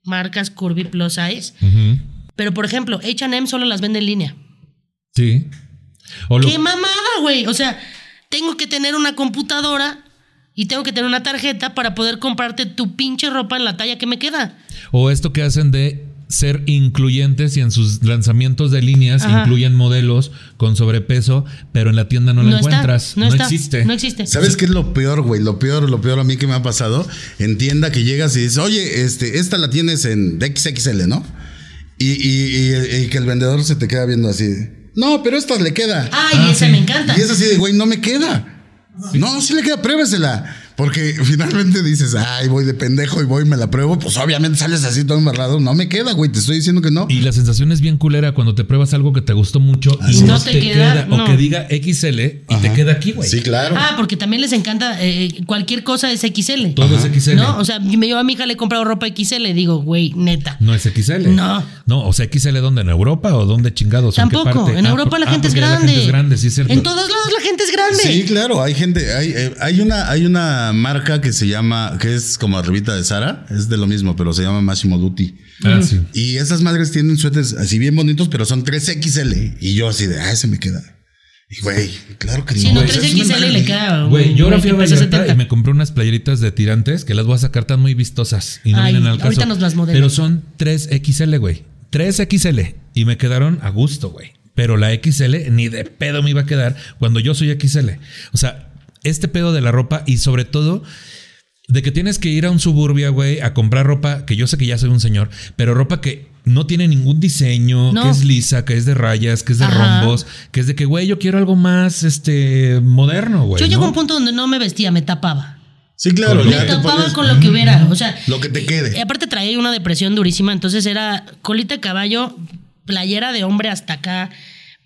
Speaker 3: marcas curvy plus size. Pero, por ejemplo, H&M solo las vende en línea.
Speaker 2: Sí. Lo-
Speaker 3: ¡Qué mamada, güey! O sea, tengo que tener una computadora y tengo que tener una tarjeta para poder comprarte tu pinche ropa en la talla que me queda.
Speaker 2: O esto que hacen de ser incluyentes y en sus lanzamientos de líneas
Speaker 3: Ajá.
Speaker 2: incluyen modelos con sobrepeso, pero en la tienda no, la encuentras.
Speaker 3: Está, no,
Speaker 2: no
Speaker 3: está,
Speaker 2: existe.
Speaker 3: No existe.
Speaker 4: ¿Sabes qué es lo peor, güey? Lo peor, lo peor a mí que me ha pasado. En tienda que llegas y dices, oye, este, esta la tienes en XXL, ¿no? Y, y- y- y que el vendedor se te queda viendo así. No, pero esta le queda.
Speaker 3: Ay,
Speaker 2: Ah,
Speaker 3: esa
Speaker 2: sí.
Speaker 3: me encanta.
Speaker 4: Y es así de, güey, no me queda. No, sí le queda, pruébesela. Porque finalmente dices, ay, voy de pendejo y voy y me la pruebo. Pues obviamente sales así todo embarrado. No me queda, güey, te estoy diciendo que no.
Speaker 2: Y la sensación es bien culera cuando te pruebas algo que te gustó mucho y
Speaker 3: Y
Speaker 2: no,
Speaker 3: no
Speaker 2: te,
Speaker 3: te
Speaker 2: queda,
Speaker 3: queda,
Speaker 2: o que diga XL y te queda aquí, güey.
Speaker 4: Sí, claro.
Speaker 3: Ah, porque también les encanta, eh, cualquier cosa es XL.
Speaker 2: Todo es XL.
Speaker 3: ¿No? O sea, yo, yo a mi hija le he comprado ropa XL y digo, güey, neta.
Speaker 2: No es XL.
Speaker 3: No.
Speaker 2: No, o sea, XL dónde? ¿En Europa o dónde chingados? ¿En qué
Speaker 3: Tampoco.
Speaker 2: parte?
Speaker 3: En
Speaker 2: Ah,
Speaker 3: Europa la
Speaker 2: ah,
Speaker 3: gente es
Speaker 2: la
Speaker 3: grande.
Speaker 2: gente es grande, sí es cierto.
Speaker 3: En todos lados la gente es grande.
Speaker 4: Sí, claro, hay gente, hay, eh, hay una, hay una marca que se llama, que es como arribita de Sara, es de lo mismo, pero se llama Massimo Dutti.
Speaker 2: Ah, sí.
Speaker 4: Y esas madres tienen suéteres así bien bonitos, pero son 3XL. Y yo así de, ah, ese me queda. Y güey, claro que no.
Speaker 3: Si no,
Speaker 4: una
Speaker 3: 3XL le queda.
Speaker 2: Güey, yo ahora fui a Vallarta
Speaker 3: 70.
Speaker 2: y me compré unas playeritas de tirantes que las voy a sacar tan muy vistosas y no
Speaker 3: Ay,
Speaker 2: vienen al caso.
Speaker 3: ahorita nos las modelas.
Speaker 2: Pero son 3XL, güey. 3XL y me quedaron a gusto, güey. Pero la XL ni de pedo me iba a quedar cuando yo soy XL. O sea, este pedo de la ropa y sobre todo de que tienes que ir a un suburbia, güey, a comprar ropa, que yo sé que ya soy un señor, pero ropa que no tiene ningún diseño,
Speaker 3: No.
Speaker 2: que es lisa, que es de rayas, que es de
Speaker 3: Ajá.
Speaker 2: rombos, que es de que, güey, yo quiero algo más, este, moderno, güey.
Speaker 3: Yo llego
Speaker 2: ¿no?
Speaker 3: a un punto donde no me vestía, me tapaba.
Speaker 4: Sí, claro.
Speaker 3: Me tapaba
Speaker 4: pones-
Speaker 3: con lo que hubiera. O sea,
Speaker 4: Lo que te quede.
Speaker 3: y aparte traía una depresión durísima, entonces era colita de caballo, playera de hombre hasta acá,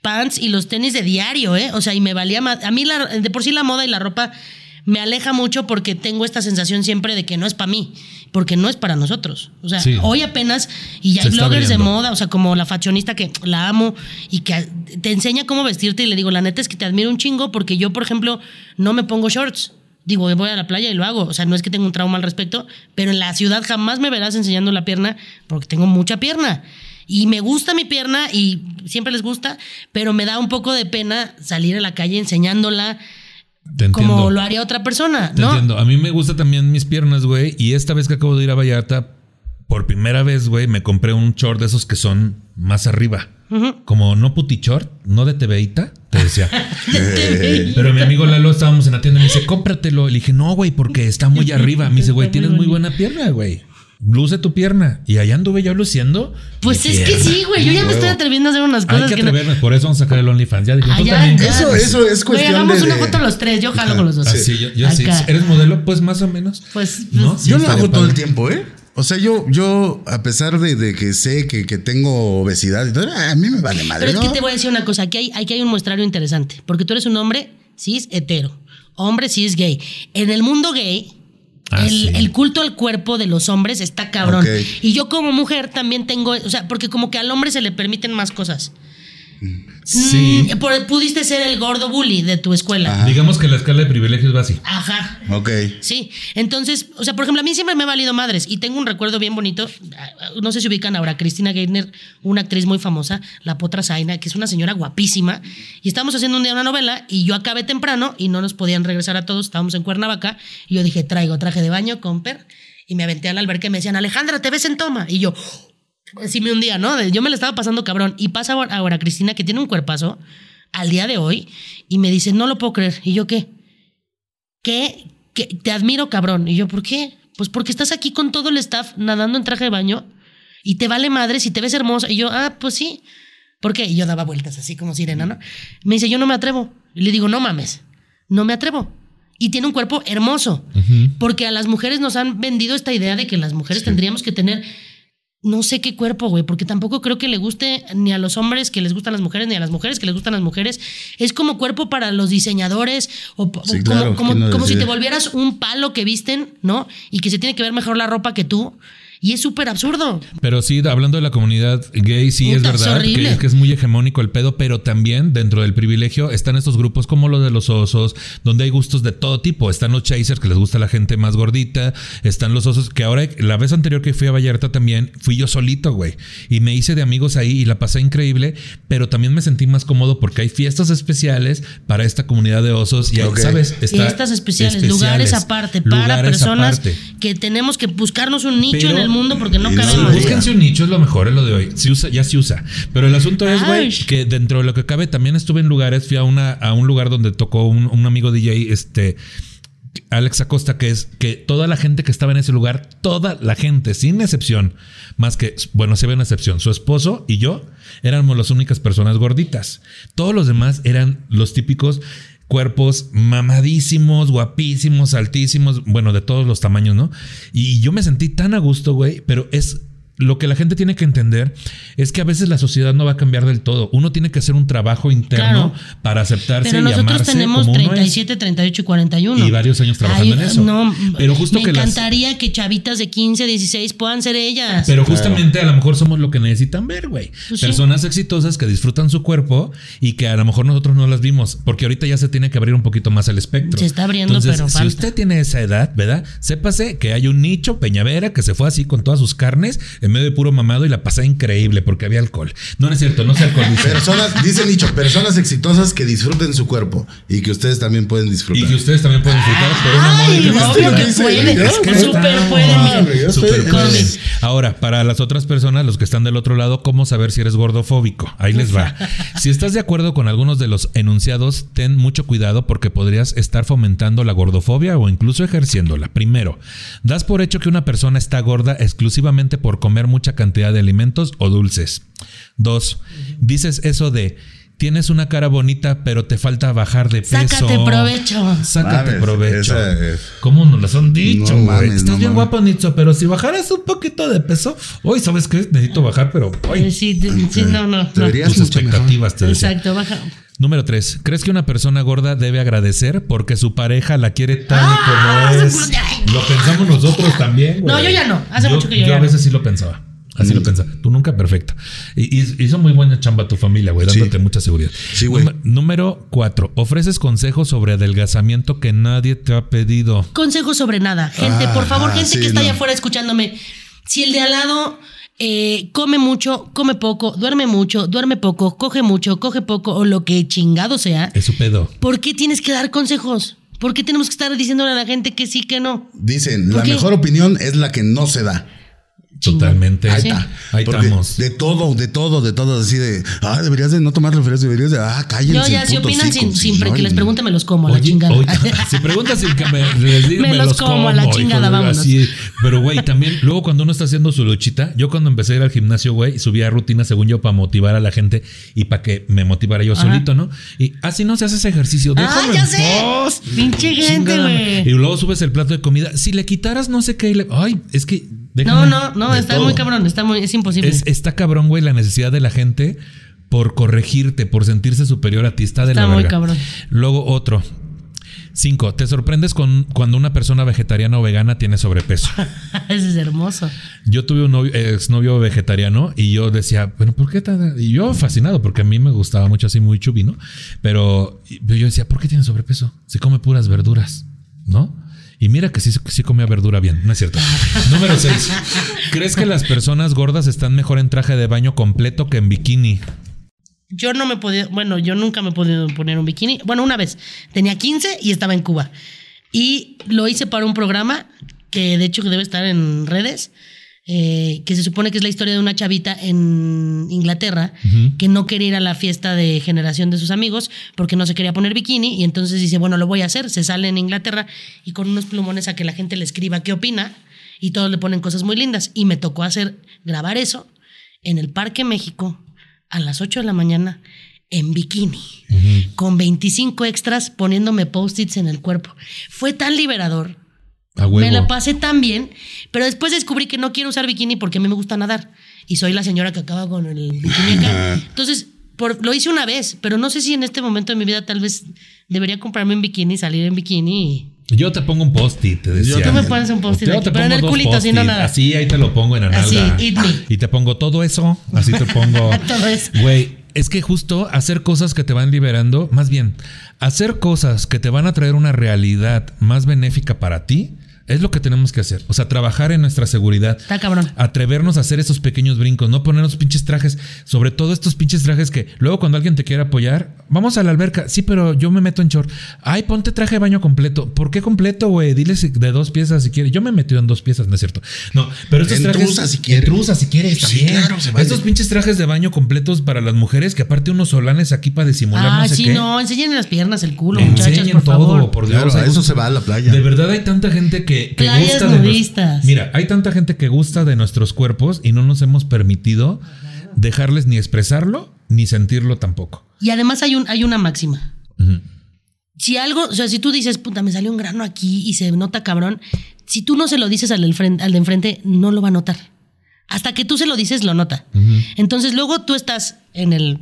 Speaker 3: pants y los tenis de diario, ¿eh? O sea, y me valía más. A mí la- de por sí la moda y la ropa me aleja mucho porque tengo esta sensación siempre de que no es para mí, porque no es para nosotros. O sea,
Speaker 2: Sí.
Speaker 3: hoy apenas, y ya
Speaker 2: Se
Speaker 3: hay bloggers de moda, o sea, como la fashionista que la amo y que te enseña cómo vestirte y le digo, la neta es que te admiro un chingo porque yo, por ejemplo, no me pongo shorts. Digo, voy a la playa y lo hago. O sea, no es que tenga un trauma al respecto, pero en la ciudad jamás me verás enseñando la pierna porque tengo mucha pierna. Y me gusta mi pierna y siempre les gusta, pero me da un poco de pena salir a la calle enseñándola
Speaker 2: Te
Speaker 3: como lo haría otra persona,
Speaker 2: Te
Speaker 3: ¿no?
Speaker 2: entiendo. A mí me gustan también mis piernas, güey. Y esta vez que acabo de ir a Vallarta, por primera vez, güey, me compré un short de esos que son más arriba. Como no puti short, no de TVita, te decía. Pero mi amigo Lalo estábamos en la tienda y me dice, cómpratelo. Le dije, no, güey, porque está muy arriba. Me dice, güey, tienes muy buena pierna, güey. Luce tu pierna. Y allá anduve yo luciendo.
Speaker 3: Pues es que sí, güey. Yo ya me estoy atreviendo a hacer unas cosas
Speaker 2: Hay que
Speaker 3: que no-.
Speaker 2: Por eso vamos a sacar el OnlyFans. Ya dije,
Speaker 3: Ah,
Speaker 2: tú
Speaker 3: ya,
Speaker 2: también.
Speaker 3: ya.
Speaker 4: Eso, eso es
Speaker 3: Güey,
Speaker 4: cuestión
Speaker 3: hagamos
Speaker 4: de.
Speaker 3: una foto los tres. Yo jalo con los dos.
Speaker 2: Así, yo, yo sí. ¿Eres modelo? Pues más o menos.
Speaker 3: Pues,
Speaker 2: ¿No?
Speaker 3: pues,
Speaker 2: Sí,
Speaker 4: Yo lo hago todo el tiempo, ¿eh? O sea, yo, yo, a pesar de, de que sé que, que tengo obesidad todo, a mí me vale madre.
Speaker 3: Pero es que te voy a decir una cosa, aquí hay, aquí hay un muestrario interesante, porque tú eres un hombre cis hetero, hombre cis gay. En el mundo gay,
Speaker 2: Ah,
Speaker 3: el,
Speaker 2: sí.
Speaker 3: el culto al cuerpo de los hombres está cabrón. Y yo como mujer también tengo, o sea, porque como que al hombre se le permiten más cosas.
Speaker 2: Sí.
Speaker 3: Mm, por- pudiste ser el gordo bully de tu escuela.
Speaker 2: Digamos que la escala de privilegios va así.
Speaker 3: Ajá.
Speaker 4: Ok.
Speaker 3: Sí, entonces, o sea, por ejemplo, a mí siempre me ha valido madres y tengo un recuerdo bien bonito. No sé si ubican ahora, Cristina Geithner, una actriz muy famosa, la Potra Zaina, que es una señora guapísima. Y estábamos haciendo un día una novela y yo acabé temprano y no nos podían regresar a todos. Estábamos en Cuernavaca y yo dije, traigo traje de baño, comper. Y me aventé a la alberca y me decían, Alejandra, te ves en toma. Y yo, así me un día, ¿no? Yo me la estaba pasando cabrón. Y pasa ahora- ahora Cristina, que tiene un cuerpazo al día de hoy, y me dice, no lo puedo creer. ¿Y yo qué? ¿Qué? ¿Qué? Te admiro, cabrón. Y yo, ¿por qué? Pues porque estás aquí con todo el staff nadando en traje de baño y te vale madre si te ves hermosa. Y yo, ah, pues sí. ¿Por qué? Y yo daba vueltas así como sirena, ¿no? Me dice, yo no me atrevo. Y le digo, no mames, no me atrevo. Y tiene un cuerpo hermoso. Porque a las mujeres nos han vendido esta idea de que las mujeres tendríamos que tener no sé qué cuerpo, güey, porque tampoco creo que le guste ni a los hombres que les gustan las mujeres, ni a las mujeres que les gustan las mujeres. Es como cuerpo para los diseñadores, o, p-
Speaker 4: Sí,
Speaker 3: o
Speaker 4: claro,
Speaker 3: como, como,
Speaker 4: ¿quién lo
Speaker 3: como si te volvieras un palo que visten, ¿no? Y que se tiene que ver mejor la ropa que tú. Y es súper absurdo.
Speaker 2: Pero sí, hablando de la comunidad gay, sí
Speaker 3: Puta,
Speaker 2: es
Speaker 3: es
Speaker 2: verdad
Speaker 3: horrible.
Speaker 2: que es, que es muy hegemónico el pedo, pero también dentro del privilegio están estos grupos como los de los osos, donde hay gustos de todo tipo. Están los chasers, que les gusta la gente más gordita, están los osos, que ahora, la vez anterior que fui a Vallarta también, fui yo solito, güey. Y me hice de amigos ahí y la pasé increíble, pero también me sentí más cómodo porque hay fiestas especiales para esta comunidad de osos. Y, hay,
Speaker 4: Ok.
Speaker 2: ¿sabes? Está-
Speaker 3: Fiestas especiales, lugares aparte, para
Speaker 2: lugares
Speaker 3: personas
Speaker 2: aparte.
Speaker 3: que tenemos que buscarnos un nicho
Speaker 2: Pero-
Speaker 3: en el mundo porque no cabemos.
Speaker 4: sí,
Speaker 2: Búsquense un nicho, es lo mejor, es lo de hoy. Se usa, ya se usa. Pero el asunto es, güey, que dentro de lo que cabe, también estuve en lugares, fui a, una, a un lugar donde tocó un, un amigo DJ, este. Alex Acosta, que es que toda la gente que estaba en ese lugar, toda la gente, sin excepción, más que, bueno, se ve una excepción, su esposo y yo éramos las únicas personas gorditas. Todos los demás eran los típicos cuerpos mamadísimos, guapísimos, altísimos, bueno, de todos los tamaños, ¿no? Y yo me sentí tan a gusto, güey, pero es lo que la gente tiene que entender es que a veces la sociedad no va a cambiar del todo. Uno tiene que hacer un trabajo interno
Speaker 3: Claro.
Speaker 2: para aceptarse
Speaker 3: Pero
Speaker 2: y
Speaker 3: nosotros
Speaker 2: amarse
Speaker 3: tenemos
Speaker 2: como uno es.
Speaker 3: 37, 38 y 41.
Speaker 2: Y varios años trabajando en eso.
Speaker 3: No,
Speaker 2: Pero justo
Speaker 3: me
Speaker 2: que las-
Speaker 3: encantaría que chavitas de 15, 16 puedan ser ellas.
Speaker 2: Pero justamente a lo mejor somos lo que necesitan ver, güey.
Speaker 3: Pues sí.
Speaker 2: Personas exitosas que disfrutan su cuerpo y que a lo mejor nosotros no las vimos, porque ahorita ya se tiene que abrir un poquito más el espectro.
Speaker 3: Se está abriendo,
Speaker 2: Entonces,
Speaker 3: pero
Speaker 2: si
Speaker 3: falta.
Speaker 2: usted tiene esa edad, ¿verdad? Sépase que hay un nicho Peñavera que se fue así con todas sus carnes en medio de puro mamado y la pasaba increíble porque había alcohol. No, no es cierto, no se alcoholiza.
Speaker 4: Personas, dice Nicho, personas exitosas que disfruten su cuerpo y que ustedes también pueden
Speaker 2: y
Speaker 4: disfrutar.
Speaker 2: que ustedes también pueden disfrutar por una
Speaker 3: Ay,
Speaker 2: módica
Speaker 3: no,
Speaker 2: cantidad.
Speaker 3: obvio que
Speaker 4: dice,
Speaker 3: pueden.
Speaker 4: ¿no?
Speaker 2: Es que
Speaker 3: Súper pueden.
Speaker 2: Ahora, para las otras personas, los que están del otro lado, ¿cómo saber si eres gordofóbico? Ahí les va. Si estás de acuerdo con algunos de los enunciados, ten mucho cuidado porque podrías estar fomentando la gordofobia o incluso ejerciéndola. Primero, das por hecho que una persona está gorda exclusivamente por comer mucha cantidad de alimentos o dulces. Dos, dices eso de tienes una cara bonita, pero te falta bajar de peso.
Speaker 3: Sácate provecho.
Speaker 2: Sácate
Speaker 4: Mames,
Speaker 2: provecho.
Speaker 4: es-
Speaker 2: ¿Cómo nos las han dicho,
Speaker 4: No
Speaker 2: güey?
Speaker 4: mames,
Speaker 2: Estás
Speaker 4: no
Speaker 2: bien
Speaker 4: mames.
Speaker 2: guapo, Nicho, pero si bajaras un poquito de peso, hoy sabes qué necesito bajar, pero
Speaker 3: Eh,
Speaker 2: hoy
Speaker 3: Sí, sí, sí, no, no.
Speaker 2: tus
Speaker 4: mucho mejor.
Speaker 2: expectativas te decía.
Speaker 3: Exacto, baja.
Speaker 2: Número 3. ¿Crees que una persona gorda debe agradecer porque su pareja la quiere tal y
Speaker 3: Ah,
Speaker 2: como es? Lo pensamos nosotros también. güey.
Speaker 3: No, yo ya no. Hace mucho que yo
Speaker 2: Yo
Speaker 3: ya
Speaker 2: a
Speaker 3: no.
Speaker 2: veces sí lo pensaba. Así lo pensaba. Tú nunca perfecto. Y, y- hizo muy buena chamba tu familia, güey,
Speaker 4: Sí.
Speaker 2: dándote mucha seguridad.
Speaker 4: Sí, güey.
Speaker 2: Número- Número 4. Ofreces consejos sobre adelgazamiento que nadie te ha pedido.
Speaker 3: Consejos sobre nada. Gente,
Speaker 4: Ah,
Speaker 3: por favor,
Speaker 4: ah,
Speaker 3: gente
Speaker 4: sí,
Speaker 3: que está
Speaker 4: no.
Speaker 3: allá afuera escuchándome. Si el de al lado eh, come mucho, come poco, duerme mucho, duerme poco, coge mucho, coge poco, o lo que chingado sea,
Speaker 2: Es su pedo.
Speaker 3: ¿por qué tienes que dar consejos? ¿Por qué tenemos que estar diciéndole a la gente que sí, que no?
Speaker 4: Dicen,
Speaker 3: ¿Por
Speaker 4: la
Speaker 3: qué?
Speaker 4: mejor opinión es la que no se da.
Speaker 2: Totalmente.
Speaker 4: Ahí
Speaker 3: Sí.
Speaker 4: está.
Speaker 2: Ahí
Speaker 4: Porque
Speaker 2: estamos.
Speaker 4: De todo, de todo, de todo. Así de, ah, deberías de no tomar refrescos, deberías de, ah, cállense.
Speaker 3: Yo ya, si opinan sin, sin que les pregunte, me los como a la chingada.
Speaker 2: oye, si preguntas sin que me, les diga,
Speaker 3: Me
Speaker 2: me,
Speaker 3: los
Speaker 2: los
Speaker 3: como a la chingada, vámonos.
Speaker 2: así. Pero, güey, también, luego cuando uno está haciendo su luchita, yo cuando empecé a ir al gimnasio, güey, subía rutinas según yo para motivar a la gente y para que me motivara yo
Speaker 3: Ajá.
Speaker 2: solito, ¿no? Y así no se hace ese ejercicio.
Speaker 3: Ah,
Speaker 2: Déjame
Speaker 3: ya
Speaker 2: en
Speaker 3: sé. Pinche gente, güey.
Speaker 2: Y luego subes el plato de comida. Si le quitaras no sé qué, y le- ay, es que.
Speaker 3: No,
Speaker 2: déjame-
Speaker 3: no, no, está
Speaker 4: todo.
Speaker 3: muy cabrón, está muy, es imposible.
Speaker 2: Es, está cabrón, güey, la necesidad de la gente por corregirte, por sentirse superior a ti. Está de
Speaker 3: Está
Speaker 2: la
Speaker 3: muy
Speaker 2: verga.
Speaker 3: cabrón.
Speaker 2: Luego otro. Cinco, te sorprendes con cuando una persona vegetariana o vegana tiene sobrepeso.
Speaker 3: Ese es hermoso.
Speaker 2: Yo tuve un novio, exnovio vegetariano y yo decía, bueno, ¿por qué tan? Y yo fascinado porque a mí me gustaba mucho así muy chubi, ¿no? Pero y- pero yo decía, ¿por qué tiene sobrepeso? Se come puras verduras, ¿no? Y mira que sí, sí comía verdura bien, no es cierto. Número 6. ¿Crees que las personas gordas están mejor en traje de baño completo que en bikini?
Speaker 3: Yo no me podía, bueno, yo nunca me he podido poner un bikini. Bueno, una vez tenía 15 y estaba en Cuba. Y lo hice para un programa que de hecho debe estar en redes, eh, que se supone que es la historia de una chavita en Inglaterra que no quería ir a la fiesta de generación de sus amigos porque no se quería poner bikini y entonces dice, bueno, lo voy a hacer. Se sale en Inglaterra y con unos plumones a que la gente le escriba qué opina y todos le ponen cosas muy lindas. Y me tocó hacer, grabar eso en el Parque México a las 8 de la mañana en bikini, con 25 extras poniéndome post-its en el cuerpo. Fue tan liberador.
Speaker 2: A huevo.
Speaker 3: Me la pasé tan bien, pero después descubrí que no quiero usar bikini porque a mí me gusta nadar y soy la señora que acaba con el bikini acá. Entonces, por, lo hice una vez, pero no sé si en este momento de mi vida tal vez debería comprarme un bikini, salir en bikini. y-
Speaker 2: Yo te pongo un post-it, te decía.
Speaker 4: Yo
Speaker 3: Tú me pones un post-it
Speaker 2: te
Speaker 3: pero en
Speaker 2: pongo
Speaker 3: el
Speaker 2: dos
Speaker 3: culito, si no nada.
Speaker 2: Así, ahí te lo pongo en la
Speaker 3: Así, eat me.
Speaker 2: Y te pongo todo eso, así te pongo.
Speaker 3: Todo eso.
Speaker 2: Güey, es que justo hacer cosas que te van liberando, más bien, hacer cosas que te van a traer una realidad más benéfica para ti, es lo que tenemos que hacer. O sea, trabajar en nuestra seguridad.
Speaker 3: Está cabrón.
Speaker 2: Atrevernos a hacer esos pequeños brincos, no ponernos pinches trajes, sobre todo estos pinches trajes que luego cuando alguien te quiere apoyar, vamos a la alberca, sí, pero yo me meto en short. Ay, ponte traje de baño completo. ¿Por qué completo, güey? Dile si- de dos piezas si quieres. Yo me he metido en dos piezas, no es cierto. No, pero estos
Speaker 4: En
Speaker 2: trajes.
Speaker 4: trusa si quieres.
Speaker 2: Si quieres
Speaker 4: Sí,
Speaker 2: también.
Speaker 4: claro, se vale.
Speaker 2: Estos pinches trajes de baño completos para las mujeres, que aparte unos solanes aquí para disimular
Speaker 3: Ah,
Speaker 2: no sé
Speaker 3: sí,
Speaker 2: qué.
Speaker 3: no, enseñen las piernas, el culo, muchachas,
Speaker 2: Enseñen
Speaker 3: por
Speaker 2: todo,
Speaker 3: favor.
Speaker 2: por Dios.
Speaker 4: Claro, a eso
Speaker 2: gusto.
Speaker 4: se va a la playa.
Speaker 2: De verdad hay tanta gente que, que gusta de nuestros- Mira, hay tanta gente que gusta de nuestros cuerpos y no nos hemos permitido dejarles ni expresarlo ni sentirlo tampoco.
Speaker 3: Y además hay, un, hay una máxima. Si algo, o sea, si tú dices, puta, me salió un grano aquí y se nota cabrón, si tú no se lo dices al, del frente- al de enfrente, no lo va a notar. Hasta que tú se lo dices, lo nota. Entonces luego tú estás en el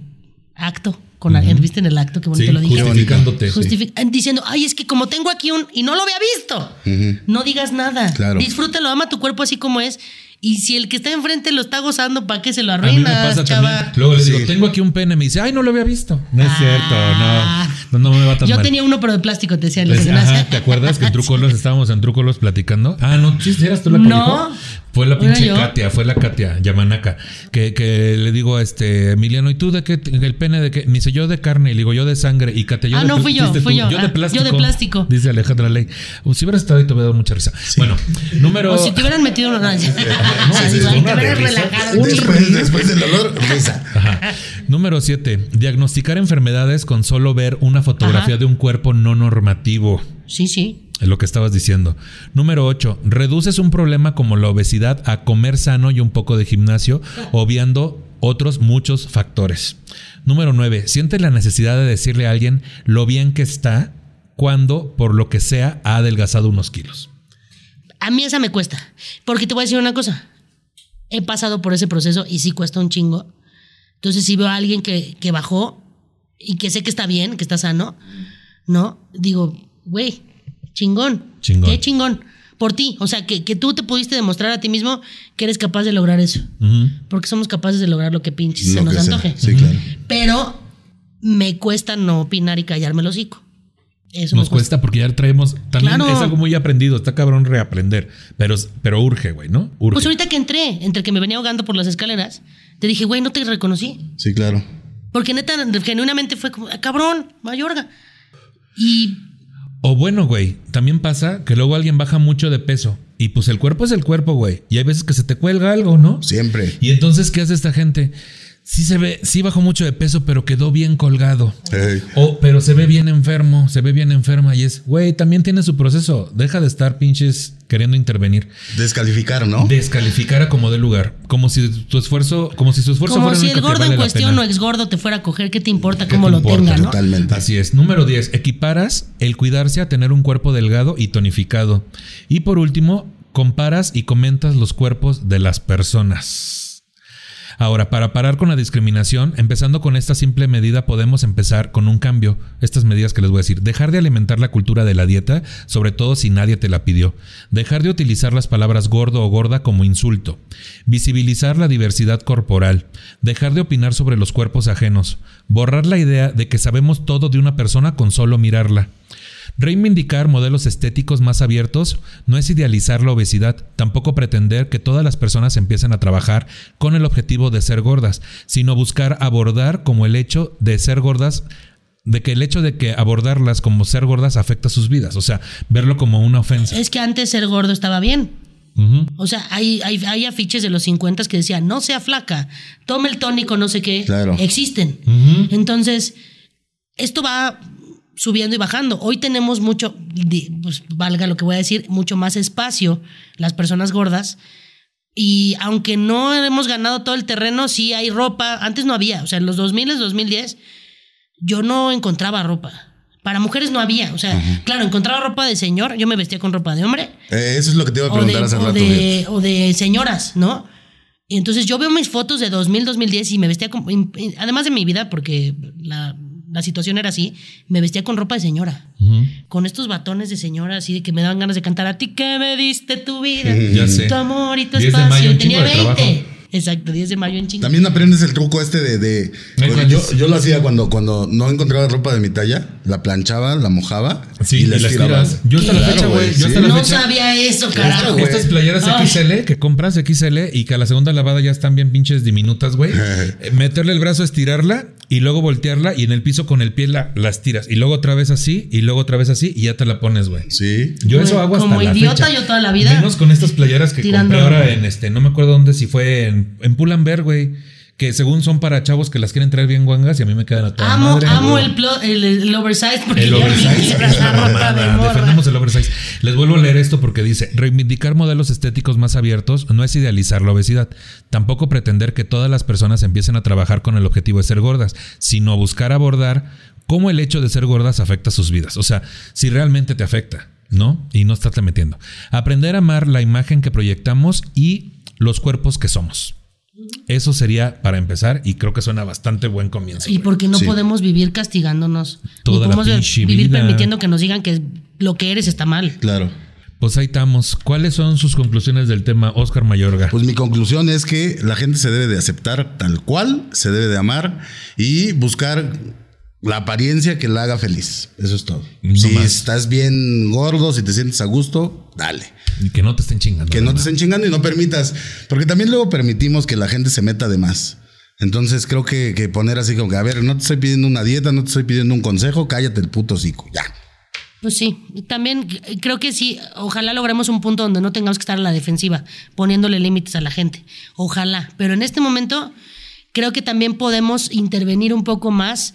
Speaker 3: acto, con alguien, ¿viste en el acto? Qué bonito
Speaker 2: Sí,
Speaker 3: lo dije.
Speaker 2: justificándote.
Speaker 3: Justific- diciendo, ay, es que como tengo aquí un y no lo había visto, no digas nada.
Speaker 4: Claro.
Speaker 3: Disfrútalo, ama tu cuerpo así como es. Y si el que está enfrente lo está gozando, ¿para qué se lo
Speaker 2: A mí me
Speaker 3: arruinas,
Speaker 2: pasa
Speaker 3: chava?
Speaker 2: también. Luego le digo,
Speaker 4: Sí.
Speaker 2: tengo aquí un pene. Me dice, ay, no lo había visto. No es
Speaker 3: Ah.
Speaker 2: cierto, no. No, no me va tan
Speaker 3: Yo
Speaker 2: mal.
Speaker 3: tenía uno, pero de plástico, te decía.
Speaker 2: Les- ajá, ¿Te acuerdas que en Trucolos estábamos en Trucolos platicando? Ah, no, sí, eras tú la que
Speaker 3: No.
Speaker 2: dijo? Fue la pinche. Katia, fue la Katia Yamanaka, que, que le digo a este Emiliano, ¿y tú de qué? ¿El pene de qué? Me dice yo de carne, y le digo yo de sangre, y Katia, yo
Speaker 3: Ah,
Speaker 2: de
Speaker 3: no, fui yo, fui yo.
Speaker 2: Yo de
Speaker 3: Ah,
Speaker 2: plástico.
Speaker 3: yo de plástico.
Speaker 2: Dice Alejandra Ley. Si hubiera estado ahí te hubiera dado mucha risa. Bueno, número...
Speaker 3: O si te hubieran metido una
Speaker 2: No,
Speaker 3: sí,
Speaker 2: sí,
Speaker 3: te hubieras relajado.
Speaker 2: Un
Speaker 4: Después, después del olor, risa.
Speaker 2: Ajá. Número 7. Diagnosticar enfermedades con solo ver una fotografía
Speaker 3: Ajá.
Speaker 2: de un cuerpo no normativo.
Speaker 3: Sí, sí.
Speaker 2: Es lo que estabas diciendo. Número 8. Reduces un problema como la obesidad a comer sano y un poco de gimnasio, obviando otros muchos factores. Número 9. Sientes la necesidad de decirle a alguien lo bien que está cuando, por lo que sea, ha adelgazado unos kilos.
Speaker 3: A mí esa me cuesta. Porque te voy a decir una cosa. He pasado por ese proceso y sí cuesta un chingo. Entonces, si veo a alguien que, que bajó, y que sé que está bien, que está sano, ¿no? Digo, güey, chingón.
Speaker 2: Chingón.
Speaker 3: Qué chingón. Por ti. O sea, que, que tú te pudiste demostrar a ti mismo que eres capaz de lograr eso. Porque somos capaces de lograr lo que pinches se nos antoje.
Speaker 4: Sí, claro.
Speaker 3: Pero me cuesta no opinar y callarme el hocico. Eso
Speaker 2: Nos
Speaker 3: cuesta.
Speaker 2: cuesta porque ya traemos. También
Speaker 3: Claro.
Speaker 2: es algo muy aprendido. Está cabrón reaprender. Pero, pero urge, güey, ¿no? Urge.
Speaker 3: Pues ahorita que entré, entre que me venía ahogando por las escaleras, te dije, güey, no te reconocí.
Speaker 4: Sí, claro.
Speaker 3: Porque neta, genuinamente fue como, "Ah, cabrón, mayorga. Y
Speaker 2: O bueno, güey, también pasa que luego alguien baja mucho de peso. Y pues el cuerpo es el cuerpo, güey. Y hay veces que se te cuelga algo, ¿no?
Speaker 4: Siempre.
Speaker 2: Y entonces, ¿qué hace esta gente? Sí se ve, sí bajó mucho de peso, pero quedó bien colgado. O, pero se ve bien enfermo, se ve bien enferma y es, güey, también tiene su proceso. Deja de estar pinches queriendo intervenir.
Speaker 4: Descalificar, ¿no?
Speaker 2: Descalificar a como de lugar. Como si tu esfuerzo, como si su esfuerzo
Speaker 3: como
Speaker 2: fuera
Speaker 3: si el gordo
Speaker 2: vale
Speaker 3: en cuestión o ex gordo te fuera a coger, ¿qué te importa
Speaker 2: ¿Qué
Speaker 3: cómo
Speaker 2: te
Speaker 3: lo
Speaker 2: importa?
Speaker 3: tenga, no?
Speaker 4: Totalmente.
Speaker 2: Así es. Número 10. Equiparas el cuidarse a tener un cuerpo delgado y tonificado. Y por último, comparas y comentas los cuerpos de las personas. Ahora, para parar con la discriminación, empezando con esta simple medida, podemos empezar con un cambio. Estas medidas que les voy a decir. Dejar de alimentar la cultura de la dieta, sobre todo si nadie te la pidió. Dejar de utilizar las palabras gordo o gorda como insulto. Visibilizar la diversidad corporal. Dejar de opinar sobre los cuerpos ajenos. Borrar la idea de que sabemos todo de una persona con solo mirarla. Reivindicar modelos estéticos más abiertos no es idealizar la obesidad, tampoco pretender que todas las personas empiecen a trabajar con el objetivo de ser gordas, sino buscar abordar como el hecho de ser gordas de que el hecho de que abordarlas como ser gordas afecta sus vidas, o sea, verlo como una ofensa.
Speaker 3: Es que antes ser gordo estaba bien. O sea, hay, hay, hay afiches de los 50 que decían, no sea flaca, tome el tónico, no sé qué.
Speaker 4: Claro.
Speaker 3: Existen. Entonces, esto va subiendo y bajando. Hoy tenemos mucho, pues valga lo que voy a decir, mucho más espacio las personas gordas. Y aunque no hemos ganado todo el terreno, sí hay ropa. Antes no había. O sea, en los 2000, 2010, yo no encontraba ropa. Para mujeres no había. O sea, claro, encontraba ropa de señor. Yo me vestía con ropa de hombre
Speaker 4: Eh, eso es lo que te iba a
Speaker 3: o de,
Speaker 4: preguntar hace rato.
Speaker 3: de- o de señoras, ¿no? Y entonces yo veo mis fotos de 2000, 2010 y me vestía como, además de mi vida, porque la, la situación era así, me vestía con ropa de señora. Con estos batones de señora así de que me daban ganas de cantar a ti que me diste tu vida,
Speaker 2: sé.
Speaker 3: tu amor y tu
Speaker 2: 10 de
Speaker 3: espacio.
Speaker 2: mayo,
Speaker 3: tenía
Speaker 2: chingo de
Speaker 3: 20.
Speaker 2: trabajo.
Speaker 3: Exacto, 10 de mayo en chingo.
Speaker 4: También aprendes el truco este de. de-
Speaker 2: Ay,
Speaker 4: bueno,
Speaker 2: ¿cuál
Speaker 4: yo, yo lo hacía cuando, cuando no encontraba ropa de mi talla, la planchaba, la mojaba
Speaker 2: Sí,
Speaker 4: y la estiraba.
Speaker 2: Yo hasta la fecha, güey.
Speaker 4: Sí.
Speaker 3: no
Speaker 2: fecha.
Speaker 3: sabía eso, carajo.
Speaker 4: güey.
Speaker 2: Estas playeras
Speaker 3: Ay.
Speaker 2: XL que compras XL y que a la segunda lavada ya están bien pinches diminutas, güey. Eh, Meterle el brazo, estirarla y luego voltearla y en el piso con el pie la, las tiras. Y luego otra vez así y luego otra vez así y ya te la pones, güey.
Speaker 4: Sí.
Speaker 2: Yo eso hago hasta
Speaker 3: Como
Speaker 2: la
Speaker 3: idiota
Speaker 2: fecha.
Speaker 3: yo toda la vida.
Speaker 2: Menos con estas playeras que
Speaker 3: Tirando-
Speaker 2: compré ahora en este, no me acuerdo dónde, si fue en, en Pull&Bear, güey. Que según son para chavos que las quieren traer bien guangas y a mí me quedan a toda
Speaker 3: Amo,
Speaker 2: madre.
Speaker 3: amo el, plo- el, el oversize porque
Speaker 2: El oversize. Defendemos el oversize. Les vuelvo a leer esto porque dice, reivindicar modelos estéticos más abiertos no es idealizar la obesidad. Tampoco pretender que todas las personas empiecen a trabajar con el objetivo de ser gordas, sino buscar abordar cómo el hecho de ser gordas afecta sus vidas. O sea, si realmente te afecta, ¿no? Y no estarte metiendo. Aprender a amar la imagen que proyectamos y los cuerpos que somos. Eso sería para empezar y creo que suena bastante buen comienzo.
Speaker 3: Y porque no
Speaker 4: Sí.
Speaker 3: podemos vivir castigándonos.
Speaker 2: Toda
Speaker 3: ni podemos vivir
Speaker 2: vida.
Speaker 3: permitiendo que nos digan que lo que eres está mal.
Speaker 4: Claro.
Speaker 2: Pues ahí estamos. ¿Cuáles son sus conclusiones del tema, Oscar Mayorga?
Speaker 4: Pues mi conclusión es que la gente se debe de aceptar tal cual, se debe de amar y buscar la apariencia que la haga feliz. Eso es todo.
Speaker 2: No
Speaker 4: si
Speaker 2: más.
Speaker 4: estás bien gordo, si te sientes a gusto, dale.
Speaker 2: Y que no te estén chingando.
Speaker 4: Que no te estén chingando y no permitas. Porque también luego permitimos que la gente se meta de más. Entonces creo que, que poner así como que, a ver, no te estoy pidiendo una dieta, no te estoy pidiendo un consejo, cállate el puto hocico. Ya.
Speaker 3: Pues sí, también creo que sí, ojalá logremos un punto donde no tengamos que estar a la defensiva, poniéndole límites a la gente. Ojalá. Pero en este momento creo que también podemos intervenir un poco más.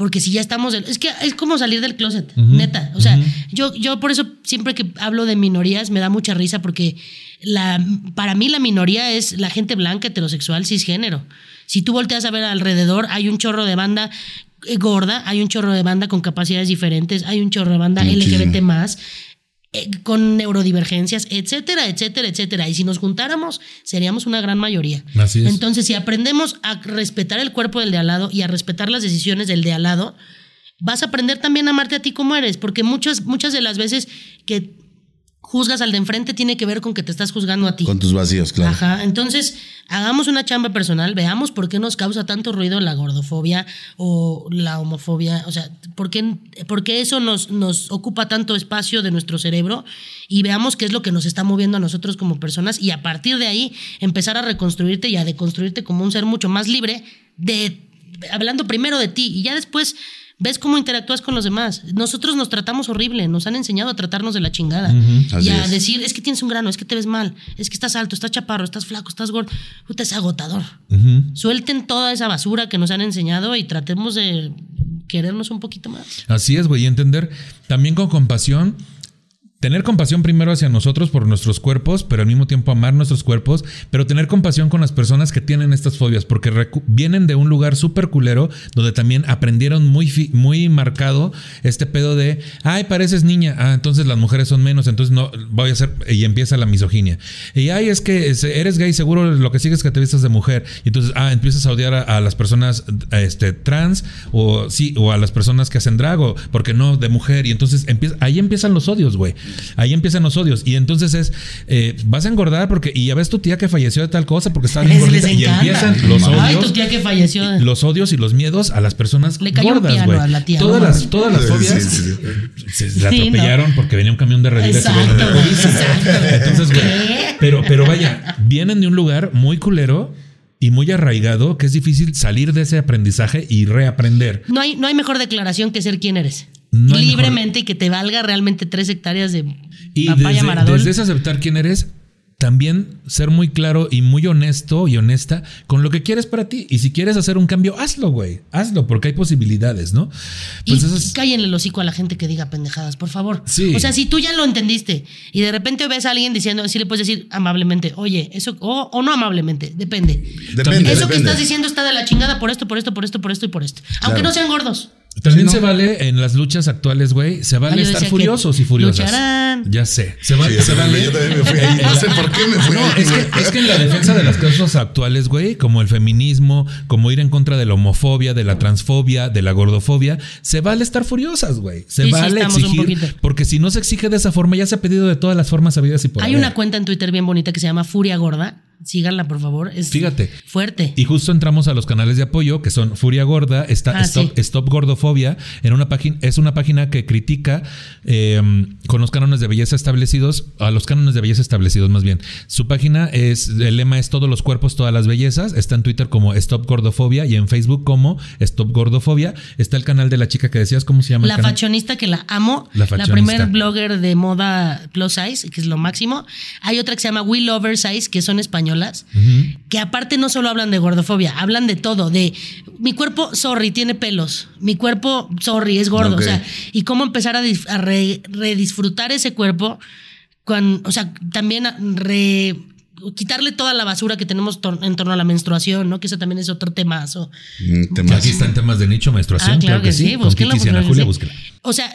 Speaker 3: Porque si ya estamos... Es que es como salir del closet, neta. O sea, yo, yo por eso siempre que hablo de minorías me da mucha risa porque la, para mí la minoría es la gente blanca, heterosexual, cisgénero. Si tú volteas a ver alrededor, hay un chorro de banda eh, gorda, hay un chorro de banda con capacidades diferentes, hay un chorro de banda
Speaker 4: Muchísimo.
Speaker 3: LGBT más. Eh, con neurodivergencias, etcétera, etcétera, etcétera. Y si nos juntáramos, seríamos una gran mayoría.
Speaker 2: Así es.
Speaker 3: Entonces, si aprendemos a respetar el cuerpo del de al lado y a respetar las decisiones del de al lado, vas a aprender también a amarte a ti como eres, porque muchas, muchas de las veces que juzgas al de enfrente tiene que ver con que te estás juzgando a ti.
Speaker 4: Con tus vacíos, claro.
Speaker 3: Ajá, entonces hagamos una chamba personal, veamos por qué nos causa tanto ruido la gordofobia o la homofobia, o sea, por qué, por qué eso nos, nos ocupa tanto espacio de nuestro cerebro y veamos qué es lo que nos está moviendo a nosotros como personas y a partir de ahí empezar a reconstruirte y a deconstruirte como un ser mucho más libre de hablando primero de ti y ya después ves cómo interactúas con los demás. Nosotros nos tratamos horrible, nos han enseñado a tratarnos de la chingada. Y a
Speaker 4: es.
Speaker 3: decir, es que tienes un grano, es que te ves mal, es que estás alto, estás chaparro, estás flaco, estás gordo. Puta, es agotador. Suelten toda esa basura que nos han enseñado y tratemos de querernos un poquito más.
Speaker 2: Así es, güey. Y entender también con compasión. Tener compasión primero hacia nosotros por nuestros cuerpos, pero al mismo tiempo amar nuestros cuerpos, pero tener compasión con las personas que tienen estas fobias, porque vienen de un lugar súper culero, donde también aprendieron muy, muy marcado este pedo de, ay, pareces niña, ah, entonces las mujeres son menos, entonces no, voy a hacer, y empieza la misoginia. Y ay, es que es- eres gay, seguro lo que sigue es que te vistas de mujer, y entonces, ah, empiezas a odiar a, las personas este, trans, o sí, o a las personas que hacen drag, o porque no, de mujer, y entonces empieza, ahí empiezan los odios, güey. Ahí empiezan los odios. Y entonces es, eh, vas a engordar porque, y ya ves tu tía que falleció de tal cosa porque estaba bien gordita. Y empiezan los
Speaker 3: Ay,
Speaker 2: odios.
Speaker 3: tu tía que falleció.
Speaker 2: Los odios y los miedos a las personas
Speaker 3: Le cayó
Speaker 2: gordas, güey.
Speaker 3: a la tía,
Speaker 2: Todas
Speaker 3: no
Speaker 2: las, todas las fobias
Speaker 4: sí, sí.
Speaker 2: se la
Speaker 3: Sí,
Speaker 2: atropellaron porque venía un camión de y
Speaker 3: exacto.
Speaker 2: Entonces, güey. Pero, pero vaya, vienen de un lugar muy culero y muy arraigado que es difícil salir de ese aprendizaje y reaprender.
Speaker 3: No hay, no hay mejor declaración que ser quien eres.
Speaker 2: No
Speaker 3: Libremente y que te valga realmente tres hectáreas de
Speaker 2: Y
Speaker 3: papaya
Speaker 2: desde, desde ese aceptar quién eres, también ser muy claro y muy honesto y honesta con lo que quieres para ti. Y si quieres hacer un cambio, hazlo, güey. Hazlo, porque hay posibilidades, ¿no? Pues
Speaker 3: y
Speaker 2: eso es-
Speaker 3: cállenle el hocico a la gente que diga pendejadas, por favor.
Speaker 2: Sí.
Speaker 3: O sea, si tú ya lo entendiste y de repente ves a alguien diciendo, sí le puedes decir amablemente, oye, eso, o, o no amablemente, depende.
Speaker 4: Depende,
Speaker 3: eso que estás diciendo está de la chingada por esto, por esto, por esto, por esto y por esto. Aunque
Speaker 4: Claro.
Speaker 3: no sean gordos.
Speaker 2: También se vale en las luchas actuales, güey. Se vale estar furiosos y furiosas.
Speaker 3: lucharán.
Speaker 2: Ya sé. Se, va-
Speaker 4: Sí,
Speaker 2: se vale.
Speaker 4: yo también me fui ahí. No sé por qué me fui
Speaker 2: No,
Speaker 4: ahí,
Speaker 2: es que,
Speaker 4: güey.
Speaker 2: es que en la defensa de las causas actuales, güey, como el feminismo, como ir en contra de la homofobia, de la transfobia, de la gordofobia, se vale estar furiosas, güey. Se
Speaker 3: Sí,
Speaker 2: vale exigir. porque si no se exige de esa forma, ya se ha pedido de todas las formas habidas y por
Speaker 3: Hay
Speaker 2: haber.
Speaker 3: una cuenta en Twitter bien bonita que se llama Furia Gorda. Síganla, por favor. Es
Speaker 2: Fíjate.
Speaker 3: Fuerte.
Speaker 2: Y justo entramos a los canales de apoyo que son Furia Gorda, está
Speaker 3: Ah,
Speaker 2: Stop,
Speaker 3: sí.
Speaker 2: Stop Gordofobia, en una página, es una página que critica eh, con los cánones de belleza establecidos, a los cánones de belleza establecidos más bien. Su página es, el lema es todos los cuerpos, todas las bellezas, está en Twitter como Stop Gordofobia y en Facebook como Stop Gordofobia. Está el canal de la chica que decías, ¿cómo se llama?
Speaker 3: La
Speaker 2: canal?
Speaker 3: fashionista que la amo.
Speaker 2: La
Speaker 3: La, primer blogger de moda plus size, que es lo máximo. Hay otra que se llama We Lover Size, que son españolas. Que aparte no solo hablan de gordofobia, hablan de todo. De mi cuerpo, sorry, tiene pelos. Mi cuerpo, sorry, es gordo. O sea, y cómo empezar a, re- redisfrutar ese cuerpo. Con, o sea, también a re- quitarle toda la basura que tenemos tor- en torno a la menstruación, ¿no? Que eso también es otro temazo.
Speaker 4: Mm,
Speaker 2: Que
Speaker 4: temas.
Speaker 2: Aquí está en temas de nicho, menstruación.
Speaker 3: Ah,
Speaker 2: claro, que sí. Kiki y Ana
Speaker 3: búsquenlo,
Speaker 2: Julia,
Speaker 3: sí.
Speaker 2: búsquela.
Speaker 3: O sea,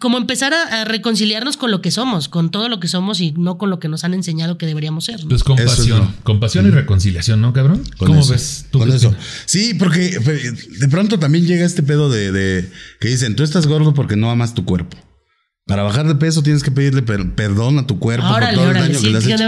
Speaker 3: como empezar a, a reconciliarnos con lo que somos, con todo lo que somos y no con lo que nos han enseñado que deberíamos ser. ¿no?
Speaker 2: Pues compasión. Compasión y reconciliación, ¿no, cabrón?
Speaker 4: Con
Speaker 2: ¿Cómo
Speaker 4: eso,
Speaker 2: ves? ¿Tú
Speaker 4: con eso. Sí, porque fe- de pronto también llega este pedo de, de que dicen, tú estás gordo porque no amas tu cuerpo. Para bajar de peso tienes que pedirle per- perdón a tu cuerpo
Speaker 3: Órale,
Speaker 4: por todo
Speaker 3: órale,
Speaker 4: el daño
Speaker 3: sí,
Speaker 4: que le has hecho.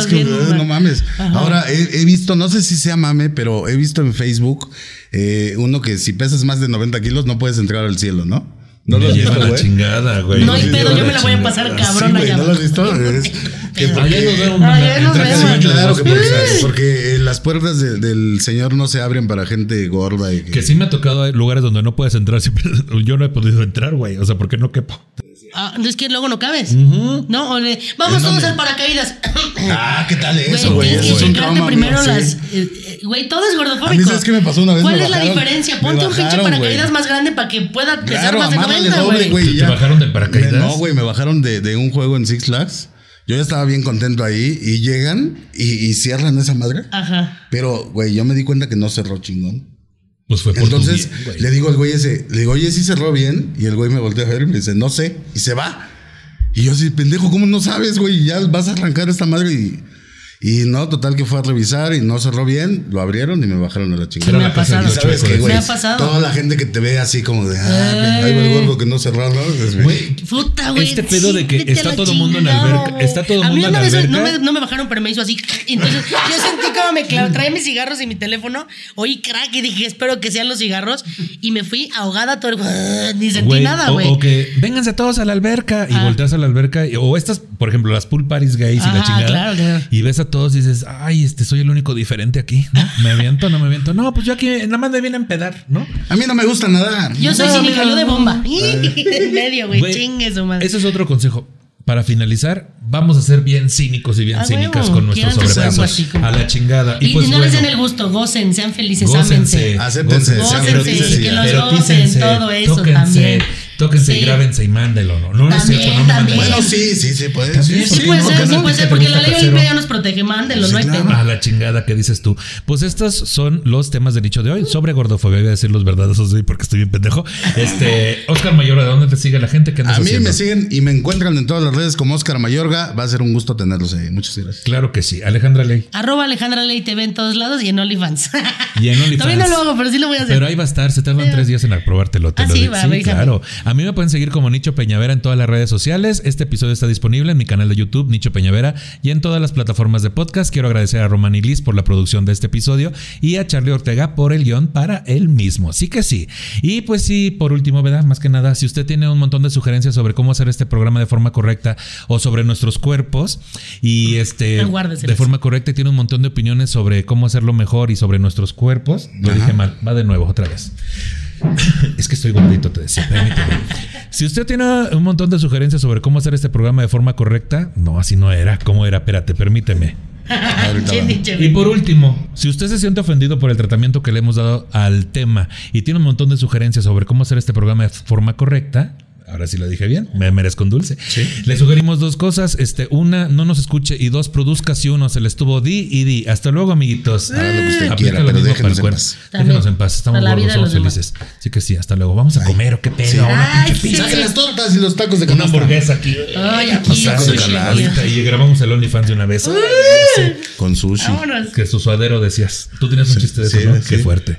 Speaker 4: es que,
Speaker 3: bien,
Speaker 4: no mames.
Speaker 3: Ajá.
Speaker 4: Ahora he, he visto, no sé si sea mame, pero he visto en Facebook eh, uno que si pesas más de 90 kilos no puedes entrar al cielo, ¿no? ¿No
Speaker 2: Me
Speaker 4: lo has
Speaker 2: lleva
Speaker 4: visto,
Speaker 2: la chingada, güey.
Speaker 3: No hay pedo,
Speaker 2: lleva
Speaker 3: yo me la voy a pasar cabrón allá
Speaker 4: ¿no lo has visto? Es que
Speaker 2: Allá nos vemos.
Speaker 3: Allá nos
Speaker 2: traje de
Speaker 3: vemos.
Speaker 4: Claro, que porque, porque, eh, las puertas de- del Señor no se abren para gente gorda. Y
Speaker 2: Que sí me ha tocado lugares donde no puedes entrar. siempre- Yo no he podido entrar, güey. O sea, porque no quepo.
Speaker 3: Ah, es que luego no cabes. No, o le- vamos
Speaker 4: ¿En
Speaker 3: todos
Speaker 4: dónde?
Speaker 3: al paracaídas.
Speaker 4: Ah, ¿qué tal eso,
Speaker 3: Güey, tienes
Speaker 4: Eso
Speaker 3: que
Speaker 4: es un
Speaker 3: checarte
Speaker 4: trauma
Speaker 3: primero
Speaker 4: mío,
Speaker 3: las. eh, eh, Güey, todo es gordofóbico.
Speaker 4: A mí, ¿sabes qué me pasó una vez?
Speaker 3: ¿Cuál
Speaker 4: Me
Speaker 3: es la diferencia?
Speaker 4: me
Speaker 3: Ponte un pinche paracaídas
Speaker 4: güey.
Speaker 3: más grande para que pueda pesar
Speaker 4: Claro,
Speaker 3: más de
Speaker 4: amárrale
Speaker 3: 90,
Speaker 4: doble,
Speaker 3: güey.
Speaker 4: güey.
Speaker 2: ¿Te bajaron de paracaídas?
Speaker 4: Me- No, güey, me bajaron de, de un juego en Six Flags. Yo ya estaba bien contento ahí y llegan y, y cierran esa madre.
Speaker 3: Ajá.
Speaker 4: Pero, güey, yo me di cuenta que no cerró chingón.
Speaker 2: Pues fue por
Speaker 4: Entonces,
Speaker 2: tu bien, güey.
Speaker 4: le digo al güey ese, le digo, oye, sí cerró bien. Y el güey me voltea a ver y me dice, no sé. Y se va. Y yo así, pendejo, ¿cómo no sabes, güey? Ya vas a arrancar esta madre y. Y no, total que fue a revisar y no cerró bien, lo abrieron y me bajaron a la chingada.
Speaker 3: me ha pasado.
Speaker 4: Y sabes qué, güey,
Speaker 3: Me ha pasado.
Speaker 4: toda la gente que te ve así como de, ah, ahí va el gordo que no cerró, ¿no? Es-
Speaker 2: Güey,
Speaker 3: Puta, güey.
Speaker 2: Este pedo de que está todo mundo en alberca- está todo
Speaker 3: A mí
Speaker 2: mundo en
Speaker 3: una vez no
Speaker 2: alberca.
Speaker 3: me, no me bajaron, pero me hizo así. Entonces yo sentí como me clavó, traía mis cigarros y mi teléfono. Oí crack y dije, espero que sean los cigarros. Y me fui ahogada todo. el- Ni sentí nada, güey.
Speaker 2: O, que vénganse todos a la alberca y volteas a la alberca. o estas, por ejemplo, las pool parties gays y la chingada.
Speaker 3: claro, claro.
Speaker 2: Y ves a todos y dices, ay, este soy el único diferente aquí, ¿no? ¿Me aviento no me aviento? No, pues yo aquí nada más me viene a empedar, ¿no?
Speaker 4: A mí no me gusta nadar.
Speaker 3: Yo soy
Speaker 2: No,
Speaker 3: cínica,
Speaker 2: amigo,
Speaker 3: yo de
Speaker 2: no.
Speaker 3: bomba. en medio, güey. Chingue su madre.
Speaker 2: Ese es otro consejo. Para finalizar, vamos a ser bien cínicos y bien
Speaker 3: Ah,
Speaker 2: cínicas con nuestros sobrepesos. A la chingada.
Speaker 3: Y,
Speaker 2: pues
Speaker 3: y no les den el gusto, gocen, sean felices,
Speaker 2: gócense,
Speaker 3: ámense.
Speaker 4: Acéptense,
Speaker 2: gócense,
Speaker 4: sean felices
Speaker 3: que los gocen, todo eso
Speaker 2: tóquense,
Speaker 3: también.
Speaker 2: Tóquense y
Speaker 3: Sí.
Speaker 2: grábense y mándenlo. No, no, no es
Speaker 3: También,
Speaker 2: cierto, no me manden
Speaker 3: también.
Speaker 4: Bueno, sí, sí, sí, puede.
Speaker 2: También,
Speaker 4: Sí,
Speaker 3: puede ser,
Speaker 4: que
Speaker 3: sí
Speaker 4: no.
Speaker 3: puede
Speaker 2: que
Speaker 3: ser, porque la ley
Speaker 2: casero.
Speaker 3: Olimpia ya nos protege, mándenlo,
Speaker 4: Sí,
Speaker 3: no hay
Speaker 4: claro.
Speaker 3: pedo.
Speaker 2: A la chingada que dices tú. Pues estos son los temas de nicho de hoy. Sobre gordofobia, voy a decir los verdaderos hoy porque estoy bien pendejo. Este, Oscar Mayor, ¿a dónde te sigue la gente? ¿Qué andas
Speaker 4: A mí
Speaker 2: haciendo?
Speaker 4: me siguen y me encuentran en todas las redes como Oscar Mayorga. Va a ser un gusto tenerlos ahí. Muchas gracias.
Speaker 2: Claro que sí. Alejandra Ley.
Speaker 3: Arroba Alejandra Ley TV en todos lados y en OnlyFans.
Speaker 2: Y en OnlyFans.
Speaker 3: Todavía no lo hago, pero sí lo voy a hacer.
Speaker 2: Pero ahí va a estar, se tardan tres días en aprobártelo. Te
Speaker 3: Ah,
Speaker 2: lo
Speaker 3: sí,
Speaker 2: digo.
Speaker 3: va,
Speaker 2: sí, claro. A mí me pueden seguir como Nicho Peñavera en todas las redes sociales. Este episodio está disponible en mi canal de YouTube, Nicho Peñavera, y en todas las plataformas de podcast. Quiero agradecer a Roman Liz por la producción de este episodio y a Charlie Ortega por el guion para él mismo. Sí que sí. Y pues sí, por último, ¿verdad? Más que nada, si usted tiene un montón de sugerencias sobre cómo hacer este programa de forma correcta o sobre nuestros cuerpos y este
Speaker 3: Guárdeselas.
Speaker 2: de forma correcta y tiene un montón de opiniones sobre cómo hacerlo mejor y sobre nuestros cuerpos, lo dije mal. Va de nuevo, otra vez. Es que estoy gordito, te decía. permíteme. Si usted tiene un montón de sugerencias sobre cómo hacer este programa de forma correcta, no, así no era. ¿Cómo era? Espérate, permíteme. Y por último, si usted se siente ofendido por el tratamiento que le hemos dado al tema y tiene un montón de sugerencias sobre cómo hacer este programa de forma correcta, ahora sí lo dije bien, me merezco un dulce. Le sugerimos dos cosas, este, una, no nos escuche y dos, produzca si uno se le estuvo di y di. Hasta luego, amiguitos.
Speaker 4: Haga lo que usted
Speaker 2: Aplica
Speaker 4: quiera,
Speaker 2: lo
Speaker 4: pero
Speaker 2: mismo
Speaker 4: déjenos
Speaker 2: para el
Speaker 4: en
Speaker 2: cuerpo.
Speaker 4: paz.
Speaker 2: Déjenos en paz, estamos gordos, somos felices. Así que sí, hasta luego. Vamos a comer, ¿o qué pedo?
Speaker 4: Sí.
Speaker 2: Una
Speaker 3: Ay,
Speaker 2: pinche pizza.
Speaker 4: Saque las tortas y los tacos de
Speaker 2: Una
Speaker 4: canasta.
Speaker 2: hamburguesa aquí.
Speaker 3: Ay, aquí, sushi,
Speaker 2: de ahorita, y grabamos el OnlyFans de una vez.
Speaker 4: Con sushi.
Speaker 3: Vámonos.
Speaker 2: Que su suadero decías. Tú tienes un chiste de eso,
Speaker 4: sí,
Speaker 2: ¿no?
Speaker 4: sí.
Speaker 2: Qué fuerte.